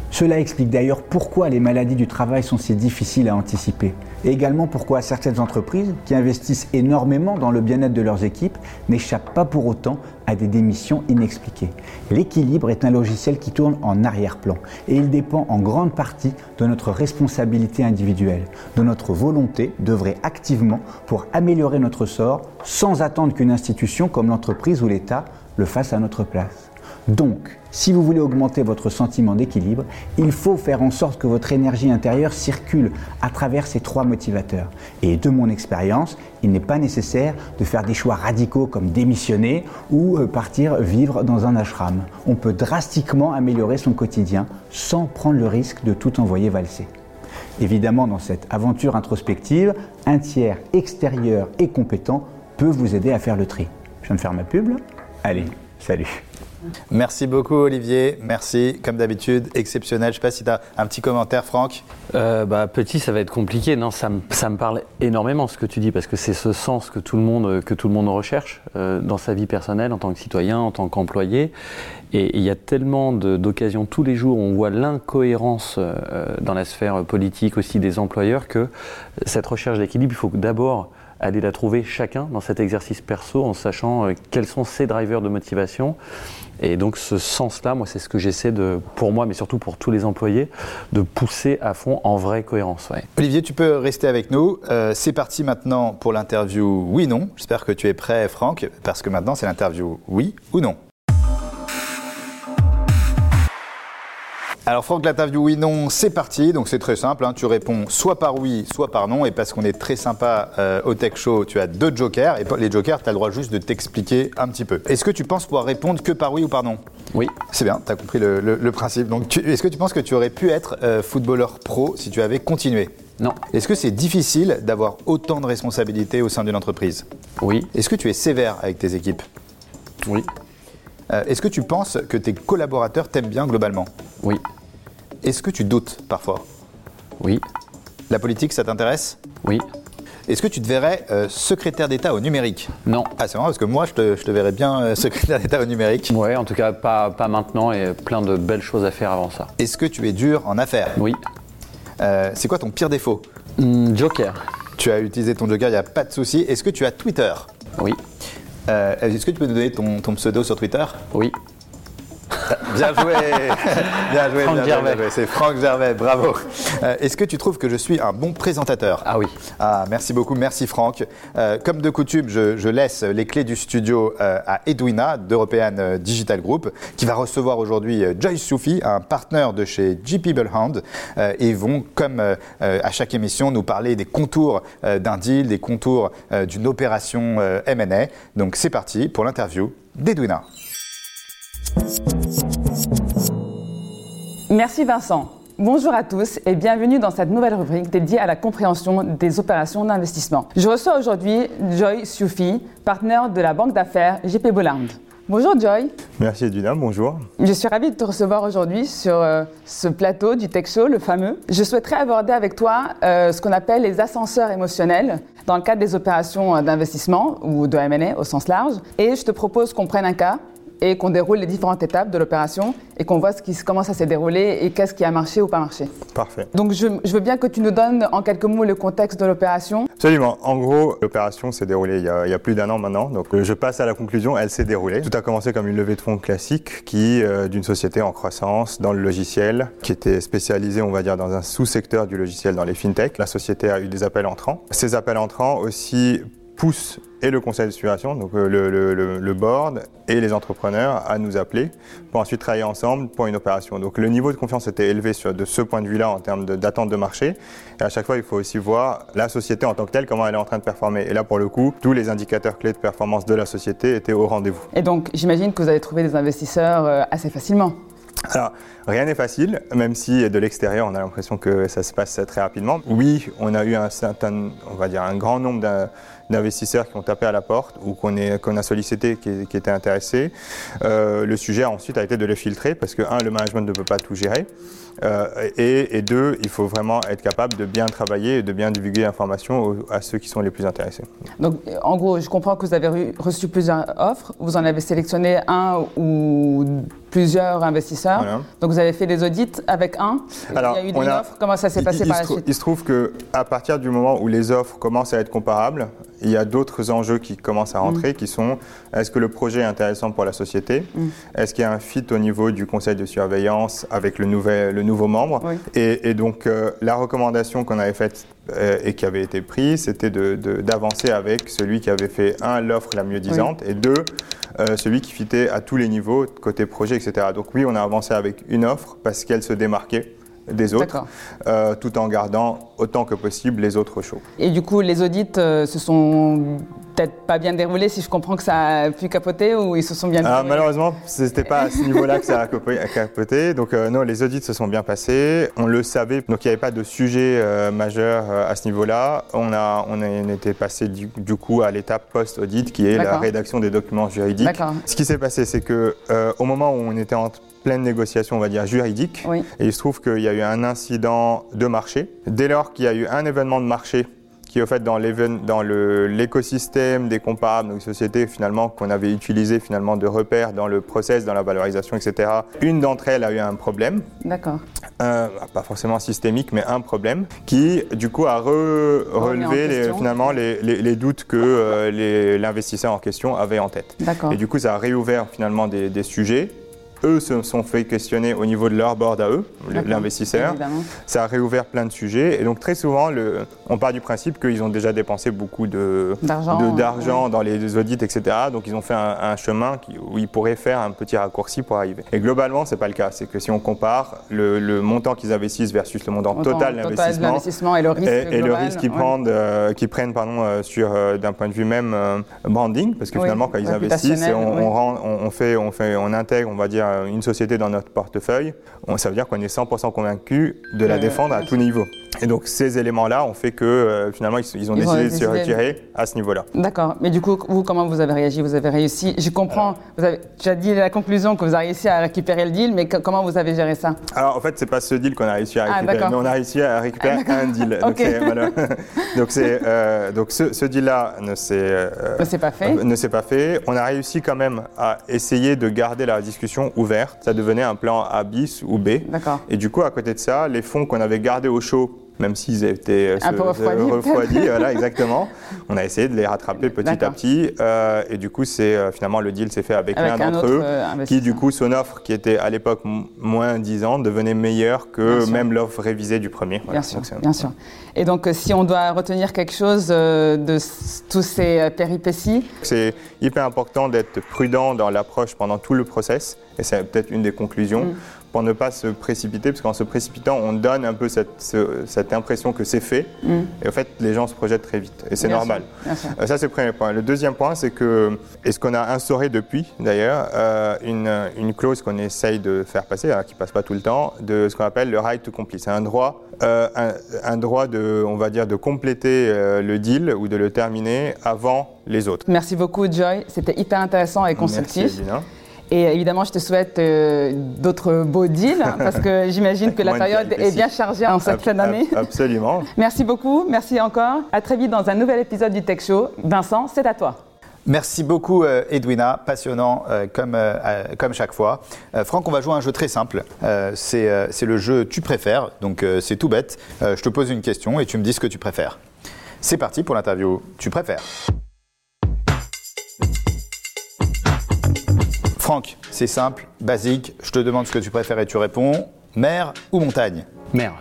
Cela explique d'ailleurs pourquoi les maladies du travail sont si difficiles à anticiper. Et également pourquoi certaines entreprises, qui investissent énormément dans le bien-être de leurs équipes, n'échappent pas pour autant à des démissions inexpliquées. L'équilibre est un logiciel qui tourne en arrière-plan et il dépend en grande partie de notre responsabilité individuelle, de notre volonté d'œuvrer activement pour améliorer notre sort sans attendre qu'une institution comme l'entreprise ou l'État le fasse à notre place. Donc, si vous voulez augmenter votre sentiment d'équilibre, il faut faire en sorte que votre énergie intérieure circule à travers ces trois motivateurs. Et de mon expérience, il n'est pas nécessaire de faire des choix radicaux comme démissionner ou euh, partir vivre dans un ashram. On peut drastiquement améliorer son quotidien sans prendre le risque de tout envoyer valser. Évidemment, dans cette aventure introspective, un tiers extérieur et compétent peut vous aider à faire le tri. Je viens de faire ma pub. Allez, salut Merci beaucoup Olivier, merci comme d'habitude, exceptionnel. Je ne sais pas si tu as un petit commentaire Franck euh, bah, Petit, ça va être compliqué. Non, ça, me, parle énormément ce que tu dis parce que c'est ce sens que tout le monde, que tout le monde recherche euh, dans sa vie personnelle en tant que citoyen, en tant qu'employé. Et il y a tellement d'occasions tous les jours où on voit l'incohérence euh, dans la sphère politique aussi des employeurs que cette recherche d'équilibre, il faut d'abord aller la trouver chacun dans cet exercice perso en sachant quels sont ses drivers de motivation et donc ce sens-là, moi, c'est ce que j'essaie de, pour moi, mais surtout pour tous les employés, de pousser à fond en vraie cohérence. Olivier, tu peux rester avec nous. Euh, c'est parti maintenant pour l'interview oui-non. J'espère que tu es prêt, Franck, parce que maintenant c'est l'interview oui ou non. Alors Franck, l'interview oui, non, c'est parti. Donc c'est très simple, hein. tu réponds soit par oui, soit par non. Et parce qu'on est très sympa euh, au Tech Show, tu as deux jokers. Et les jokers, tu as le droit juste de t'expliquer un petit peu. Est-ce que tu penses pouvoir répondre que par oui ou par non? Oui. C'est bien, tu as compris le, principe. Donc est-ce que tu penses que tu aurais pu être euh, footballeur pro si tu avais continué? Non. Est-ce que c'est difficile d'avoir autant de responsabilités au sein d'une entreprise? Oui. Est-ce que tu es sévère avec tes équipes? Oui. Euh, est-ce que tu penses que tes collaborateurs t'aiment bien globalement? Oui. Est-ce que tu doutes parfois? Oui. La politique, ça t'intéresse? Oui. Est-ce que tu te verrais euh, secrétaire d'État au numérique? Non. Ah, c'est marrant parce que moi, je te, verrais bien euh, secrétaire d'État au numérique. Oui, en tout cas, pas, pas maintenant et plein de belles choses à faire avant ça. Est-ce que tu es dur en affaires? Oui. Euh, c'est quoi ton pire défaut? Hmm, Joker. Tu as utilisé ton Joker, il n'y a pas de souci. Est-ce que tu as Twitter? Oui. Est-ce que tu peux nous donner ton, ton pseudo sur Twitter? Oui. Bien joué Bien joué, Franck bien joué, Gervais. bien joué. C'est Franck Gervais, bravo. Euh, Est-ce que tu trouves que je suis un bon présentateur? Ah oui. Ah, merci beaucoup, merci Franck. Euh, comme de coutume, je, je laisse les clés du studio euh, à Edwina d'European Digital Group, qui va recevoir aujourd'hui Joyce Soufi, un partenaire de chez JP Bullhound, euh, et vont, comme à chaque émission, nous parler des contours d'un deal, des contours d'une opération M&A. Donc c'est parti pour l'interview d'Edwina. Merci Vincent. Bonjour à tous et bienvenue dans cette nouvelle rubrique dédiée à la compréhension des opérations d'investissement. Je reçois aujourd'hui Joy Soufi, partenaire de la banque d'affaires JP Bolland. Bonjour Joy, Merci Edwina, bonjour. je suis ravie de te recevoir aujourd'hui sur euh, ce plateau du Tech Show, le fameux. Je souhaiterais aborder avec toi euh, ce qu'on appelle les ascenseurs émotionnels dans le cadre des opérations euh, d'investissement ou de M&A au sens large. Et je te propose qu'on prenne un cas et qu'on déroule les différentes étapes de l'opération et qu'on voit ce qui, comment ça s'est déroulé et qu'est-ce qui a marché ou pas marché. Parfait. Donc je, je veux bien que tu nous donnes en quelques mots le contexte de l'opération. Absolument. En gros, l'opération s'est déroulée il y, a, il y a plus d'un an maintenant. Donc euh, je passe à la conclusion, elle s'est déroulée. Tout a commencé comme une levée de fonds classique qui, euh, d'une société en croissance dans le logiciel, qui était spécialisée, on va dire, dans un sous-secteur du logiciel dans les fintech. La société a eu des appels entrants. Ces appels entrants aussi poussent et le conseil d'administration, donc euh, le, le- le- le board et les entrepreneurs à nous appeler pour ensuite travailler ensemble pour une opération. Donc le niveau de confiance était élevé sur, de ce point de vue-là en termes d'attente de, marché. Et à chaque fois, il faut aussi voir la société en tant que telle, comment elle est en train de performer. Et là, pour le coup, tous les indicateurs clés de performance de la société étaient au rendez-vous. Et donc j'imagine que vous avez trouvé des investisseurs euh, assez facilement. Alors, rien n'est facile, même si de l'extérieur, on a l'impression que ça se passe très rapidement. Oui, on a eu un certain, on va dire, un grand nombre d'in- d'investisseurs qui ont tapé à la porte ou qu'on qu'on a sollicité qui, qui étaient intéressés. Euh, le sujet ensuite a été de les filtrer parce que, un, le management ne peut pas tout gérer. Euh, et, et deux, il faut vraiment être capable de bien travailler et de bien divulguer l'information à ceux qui sont les plus intéressés. Donc en gros, je comprends que vous avez re- reçu plusieurs offres. Vous en avez sélectionné un ou plusieurs investisseurs. Voilà. Donc vous avez fait des audits avec un. Alors, il y a eu une a- offre. Comment ça s'est passé il, par la suite il se trouve que à partir du moment où les offres commencent à être comparables, il y a d'autres enjeux qui commencent à rentrer, qui sont est-ce que le projet est intéressant pour la société? Est-ce qu'il y a un fit au niveau du conseil de surveillance avec le, nouvel, le nouveau membre? Oui. et, et donc euh, la recommandation qu'on avait faite euh, et qui avait été prise, c'était de- de- d'avancer avec celui qui avait fait un l'offre la mieux disante et deux euh, celui qui fitait à tous les niveaux côté projet, etc. Donc oui, on a avancé avec une offre parce qu'elle se démarquait des autres, euh, tout en gardant autant que possible les autres shows. Et du coup, les audits euh, se sont peut-être pas bien déroulés, si je comprends que ça a pu capoter ou ils se sont bien Ah, déroulés malheureusement, c'était pas à ce niveau-là que ça a capo- a capoté. Donc euh, non, les audits se sont bien passés. On le savait, donc il n'y avait pas de sujet euh, majeur à ce niveau-là. On a, on, a- on était passé du, du coup à l'étape post-audit, qui est la rédaction des documents juridiques. Ce qui s'est passé, c'est que au moment où on était en pleine négociation, on va dire juridique, Oui. et il se trouve qu'il y a eu un incident de marché. Dès lors qu'il y a eu un événement de marché qui, au fait, dans l'écosystème des comparables, donc sociétés finalement qu'on avait utilisé finalement de repères dans le process, dans la valorisation, etc. Une d'entre elles a eu un problème, D'accord. un- pas forcément systémique, mais un problème, qui du coup a re- relevé les- finalement les, les- les doutes que euh, l'investisseur en question avait en tête. D'accord. Et du coup, ça a réouvert finalement des, des sujets. Eux se sont fait questionner au niveau de leur board à eux, l'investisseur. Ça a réouvert plein de sujets. Et donc, très souvent, le- on part du principe qu'ils ont déjà dépensé beaucoup D'argent, d'argent dans les audits, etc. Donc, ils ont fait un, un chemin qui- où ils pourraient faire un petit raccourci pour arriver. Et globalement, c'est pas le cas. C'est que si on compare le, le montant qu'ils investissent versus le montant Autant total de d'investissement, l'investissement et le risque et, et le global, risque qu'ils ouais. prennent, euh, qu'ils prennent pardon, euh, sur euh, d'un point de vue même branding, parce que Oui, finalement quand ils investissent, et on, réputationnel, on oui. rend- on- on fait, on fait, on intègre, on va dire une société dans notre portefeuille, on- ça veut dire qu'on est 100% convaincu de la Euh, défendre à tout niveau. Et donc ces éléments-là ont fait que euh, finalement ils, ils ont Ils décidé de se de- retirer à ce niveau-là. D'accord. Mais du coup, vous, comment vous avez réagi? Vous avez réussi? Je comprends. Vous avez, tu as dit la conclusion que vous avez réussi à récupérer le deal, mais que- comment vous avez géré ça? Alors en fait, c'est pas ce deal qu'on a réussi à Ah, récupérer, mais on a réussi à récupérer Ah, un deal. Donc, Ok. c'est- voilà. donc, euh, donc ce, ce deal-là ne s'est euh, pas fait. ne s'est pas fait. On a réussi quand même à essayer de garder la discussion ouverte. Ça devenait un plan A bis ou B. Et du coup, à côté de ça, les fonds qu'on avait gardés au chaud même s'ils étaient Un peu refroidis, refroidis voilà, exactement. On a essayé de les rattraper petit à petit. euh, et du coup, c'est euh, finalement le deal s'est fait avec, Avec l'un un d'entre eux, euh, qui du coup son offre, qui était à l'époque moins 10 ans, devenait meilleure que Bien même l'offre révisée du premier. Voilà, Bien sûr, bien sûr. Et donc, euh, si on doit retenir quelque chose euh, de tous ces euh, péripéties, C'est hyper important d'être prudent dans l'approche pendant tout le process, et c'est peut-être une des conclusions, Mm. Pour ne pas se précipiter, parce qu'en se précipitant, on donne un peu cette, ce- cette impression que c'est fait, Mm. et en fait, les gens se projettent très vite, et c'est normal. sûr, bien sûr. Euh, Ça, c'est le premier point. Le deuxième point, c'est que, et ce qu'on a instauré depuis, d'ailleurs, euh, une, une clause qu'on essaye de faire passer, hein, qui passe pas tout le temps, de ce qu'on appelle le right to complete. C'est un droit, euh, un, un droit de, on va dire, de compléter le deal ou de le terminer avant les autres. merci beaucoup, Joy. C'était hyper intéressant et constructif. Merci. Et évidemment, je te souhaite euh, d'autres beaux deals, parce que j'imagine que la période est bien chargée en cette Ab- fin d'année. ab- Absolument. Merci beaucoup, merci encore. À très vite dans un nouvel épisode du Tech Show. Vincent, c'est à toi. Merci beaucoup euh, Edwina, passionnant euh, comme, comme chaque fois. Franck, on va jouer à un jeu très simple. C'est c'est le jeu Tu préfères, donc c'est tout bête. Je te pose une question et tu me dis ce que tu préfères. C'est parti pour l'interview Tu préfères. Franck, c'est simple, basique. Je te demande ce que tu préfères et tu réponds. Mer ou montagne? Mer,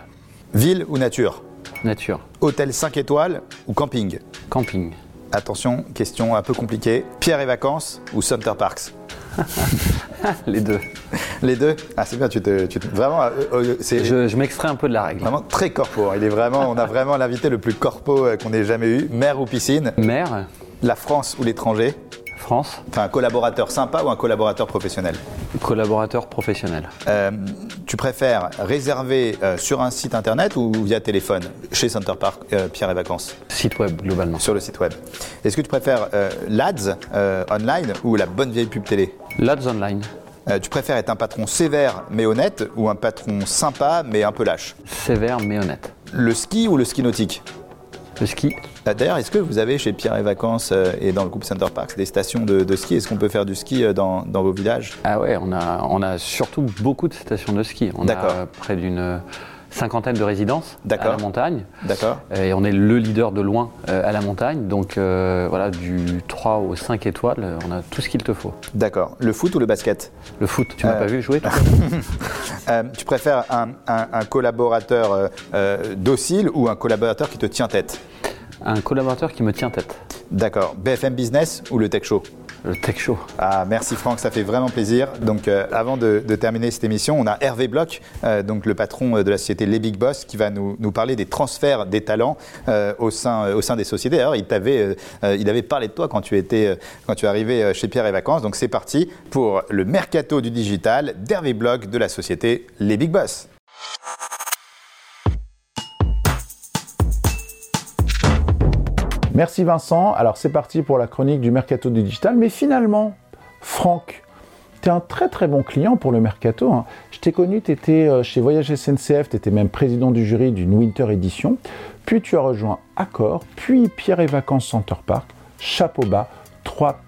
Ville ou nature? Nature, Hôtel 5 étoiles ou camping? Camping, Attention, question un peu compliquée. Pierre et vacances ou Center Parks? Les deux. Les deux? Ah, c'est bien, tu te. tu te- vraiment, euh, euh, c'est Je, je m'extrais un peu de la règle. vraiment très corpo. Il est vraiment, on a vraiment l'invité le plus corpo euh, qu'on ait jamais eu. Mer ou piscine? Mer, La France ou l'étranger? France, Enfin, un collaborateur sympa ou un collaborateur professionnel collaborateur professionnel. Euh, Tu préfères réserver euh, sur un site internet ou via téléphone chez Center Park euh, Pierre et Vacances Site web, globalement. Sur le site web. Est-ce que tu préfères l'ADS online ou la bonne vieille pub télé Lads online, Tu préfères être un patron sévère mais honnête ou un patron sympa mais un peu lâche sévère mais honnête. Le ski ou le ski nautique Le ski, Euh, D'ailleurs, est-ce que vous avez chez Pierre et Vacances euh, et dans le groupe Center Parks des stations de, de ski? Est-ce qu'on peut faire du ski euh, dans, dans vos villages? Ah ouais, on a, on a surtout beaucoup de stations de ski. On D'accord. a près d'une cinquantaine de résidences à la montagne. D'accord Et on est le leader de loin euh, à la montagne. Donc euh, voilà, du 3 au 5 étoiles, euh, on a tout ce qu'il te faut. D'accord. Le foot ou le basket? Le foot, tu m'as Euh. pas vu jouer Euh, Tu préfères un, un- un collaborateur euh, euh, docile ou un collaborateur qui te tient tête? Un collaborateur qui me tient tête. D'accord. BFM Business ou le Tech Show? Le tech show. Ah, merci Franck, ça fait vraiment plaisir. Donc, euh, avant de, terminer cette émission, on a Hervé Bloch, euh, donc le patron euh, de la société Les Big Boss, qui va nous, parler des transferts des talents au, sein, au sein des sociétés. D'ailleurs, il, il avait parlé de toi quand tu, étais, quand tu es arrivé chez Pierre et Vacances. Donc, c'est parti pour le mercato du digital d'Hervé Bloch de la société Les Big Boss. Merci Vincent. Alors c'est parti pour la chronique du Mercato du Digital. Mais finalement, Franck, tu es un très très bon client pour le Mercato. hein. Je t'ai connu, tu étais chez Voyage SNCF, tu étais même président du jury d'une Winter Edition. Puis tu as rejoint Accor, puis Pierre et Vacances Center Park. Chapeau bas,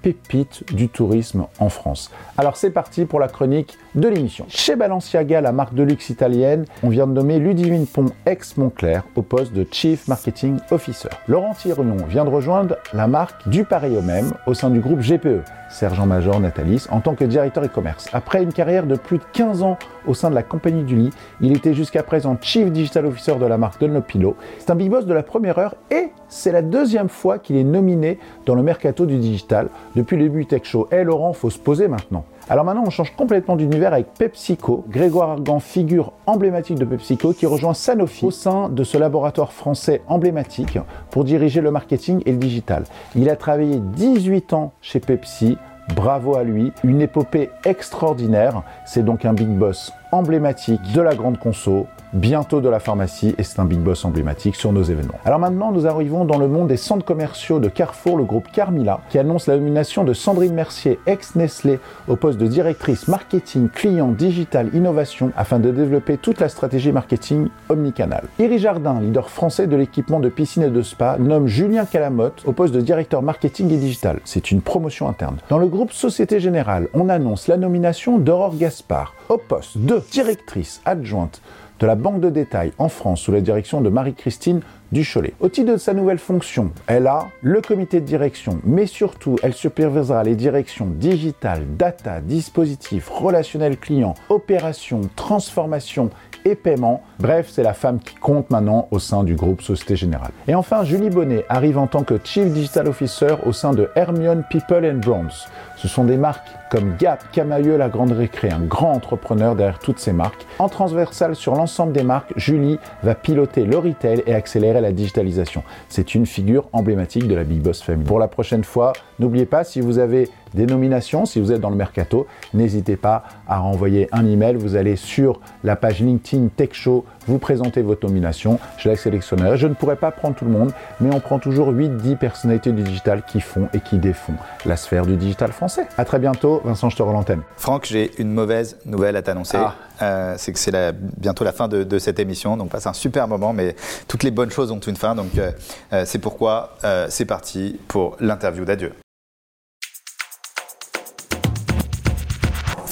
pépites du tourisme en France. Alors c'est parti pour la chronique de l'émission. Chez Balenciaga, la marque de luxe italienne, on vient de nommer Ludivine Pont ex-Montclair au poste de Chief Marketing Officer. Laurent Tironion vient de rejoindre la marque du pareil au même au sein du groupe GPE. Sergent-Major Natalis en tant que directeur e-commerce. Après une carrière de plus de 15 ans au sein de la compagnie du lit, il était jusqu'à présent Chief Digital Officer de la marque Dunlopillo. C'est un big boss de la première heure et c'est la deuxième fois qu'il est nominé dans le mercato du digital depuis le début Tech Show. Eh Laurent, faut se poser maintenant. Alors maintenant, on change complètement d'univers avec PepsiCo. Grégoire Argan, figure emblématique de PepsiCo, qui rejoint Sanofi au sein de ce laboratoire français emblématique pour diriger le marketing et le digital. Il a travaillé 18 ans chez Pepsi. Bravo à lui, une épopée extraordinaire. C'est donc un big boss emblématique de la grande conso, bientôt de la pharmacie, et c'est un big boss emblématique sur nos événements. Alors maintenant, nous arrivons dans le monde des centres commerciaux de Carrefour, le groupe Carmila, qui annonce la nomination de Sandrine Mercier, ex-Nestlé, au poste de directrice marketing, client, digital, innovation, afin de développer toute la stratégie marketing omnicanal. Iris Jardin, leader français de l'équipement de piscine et de spa, nomme Julien Calamotte au poste de directeur marketing et digital. C'est une promotion interne. Dans le groupe Société Générale, on annonce la nomination d'Aurore Gaspard au poste de directrice adjointe de la banque de détail en France sous la direction de Marie-Christine Ducholet. Au titre de sa nouvelle fonction, elle a le comité de direction, mais surtout, elle supervisera les directions digitales, data, dispositifs, relationnel client, opérations, transformation et paiement. Bref, c'est la femme qui compte maintenant au sein du groupe Société Générale. Et enfin, Julie Bonnet arrive en tant que Chief Digital Officer au sein de Hermione People and Brands. Ce sont des marques comme Gap, Camailleux, La Grande Récré, un grand entrepreneur derrière toutes ces marques. En transversal sur l'ensemble des marques, Julie va piloter le retail et accélérer la digitalisation. C'est une figure emblématique de la Big Boss Family. Pour la prochaine fois, n'oubliez pas, si vous avez des nominations, si vous êtes dans le mercato, n'hésitez pas à renvoyer un email. Vous allez sur la page LinkedIn Tech Show, vous présentez votre nomination, je la sélectionnerai. Je ne pourrai pas prendre tout le monde, mais on prend toujours 8-10 personnalités du digital qui font et qui défont la sphère du digital français. À très bientôt, Vincent, je te rends l'antenne. Franck, j'ai une mauvaise nouvelle à t'annoncer. Ah. Euh, c'est que c'est la- bientôt la fin de, de cette émission, donc passe un super moment, mais toutes les bonnes choses ont une fin, donc euh, euh, c'est pourquoi euh, c'est parti pour l'interview d'adieu.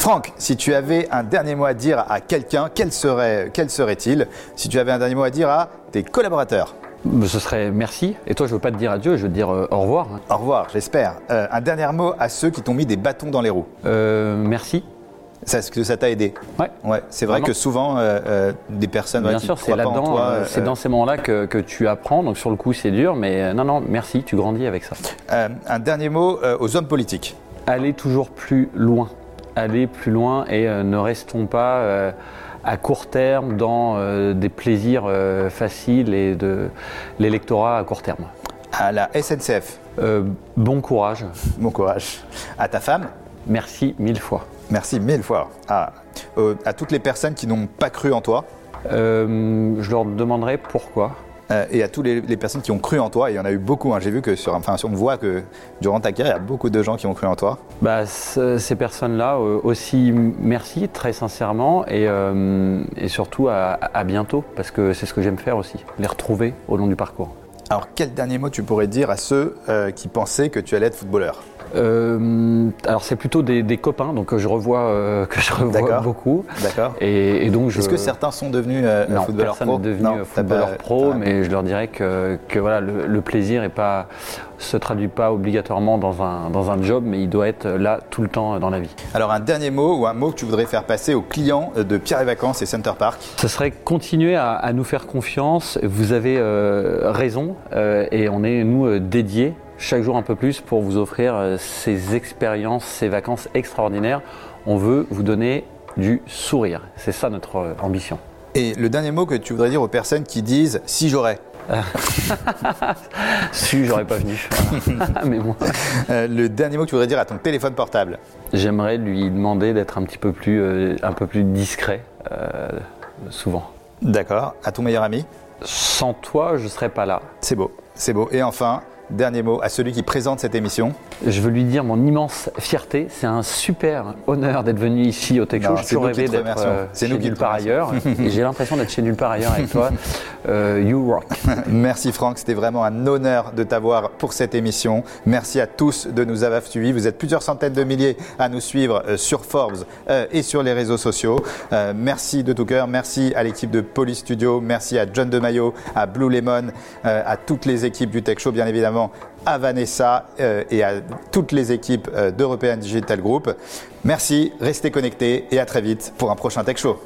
Franck, si tu avais un dernier mot à dire à quelqu'un, quel serait, quel serait-il Si tu avais un dernier mot à dire à tes collaborateurs Ce serait merci. Et toi, je veux pas te dire adieu, je veux te dire euh, au revoir. Au revoir, j'espère. Euh, un dernier mot à ceux qui t'ont mis des bâtons dans les roues. Euh, merci. Ça, Est-ce que ça t'a aidé? Ouais. Ouais, c'est vrai Vraiment. que souvent, euh, des personnes ouais, Bien qui sûr, c'est là-dedans, euh, c'est dans ces moments-là que, que tu apprends. Donc sur le coup, c'est dur, mais non, non, merci, tu grandis avec ça. un dernier mot aux hommes politiques. Allez toujours plus loin. Allez plus loin et euh, ne restons pas euh, à court terme dans euh, des plaisirs faciles et de l'électorat à court terme. À la SNCF, Euh, bon courage. bon courage. À ta femme, Merci mille fois. merci mille fois. À, euh, à toutes les personnes qui n'ont pas cru en toi. Euh, je leur demanderai pourquoi. Euh, et à toutes les, les personnes qui ont cru en toi, et il y en a eu beaucoup, hein. j'ai vu que sur, enfin, on voit que durant ta carrière, il y a beaucoup de gens qui ont cru en toi. Bah, ce- ces personnes-là euh, aussi, merci très sincèrement et, euh, et surtout à, à bientôt parce que c'est ce que j'aime faire aussi, les retrouver au long du parcours. Alors, quel dernier mot tu pourrais dire à ceux qui pensaient que tu allais être footballeur? Euh, alors c'est plutôt des, des copains donc que je revois, euh, que je revois beaucoup D'accord et, et donc je. Est-ce que certains sont devenus euh, non, footballeurs personne pro devenu Non, euh, footballeur pas- pro, mais je leur dirais que, que voilà, le, le plaisir est pas, se traduit pas obligatoirement dans un, dans un job, mais il doit être là tout le temps dans la vie. Alors, un dernier mot ou un mot que tu voudrais faire passer aux clients euh, de Pierre et Vacances et Center Park? Ce serait continuer à, à nous faire confiance. Vous avez euh, raison euh, et on est, nous, euh, dédiés chaque jour un peu plus pour vous offrir euh, ces expériences, ces vacances extraordinaires. On veut vous donner du sourire. C'est ça notre euh, ambition. Et le dernier mot que tu voudrais dire aux personnes qui disent si j'aurais Si, j'aurais pas venu. Mais bon, Euh, Le dernier mot que tu voudrais dire à ton téléphone portable j'aimerais lui demander d'être un petit peu plus, euh, un peu plus discret, euh, souvent. D'accord. À ton meilleur ami Sans toi, je serais pas là. C'est beau, c'est beau. Et enfin, dernier mot à celui qui présente cette émission. Je veux lui dire mon immense fierté. C'est un super honneur d'être venu ici au Tech Show. Qui rêvé d'être euh, chez nous nulle part ailleurs. Et j'ai l'impression d'être chez nulle part ailleurs avec toi. Euh, you rock. Merci Franck, c'était vraiment un honneur de t'avoir pour cette émission. Merci à tous de nous avoir suivis. Vous êtes plusieurs centaines de milliers à nous suivre euh, sur Forbes euh, et sur les réseaux sociaux. Merci de tout cœur. Merci à l'équipe de Police Studio. Merci à John DeMaio, à Blue Lemon, à toutes les équipes du Tech Show, bien évidemment, à Vanessa euh, et à toutes les équipes euh, d'European Digital Group. Merci, restez connectés et à très vite pour un prochain Tech Show.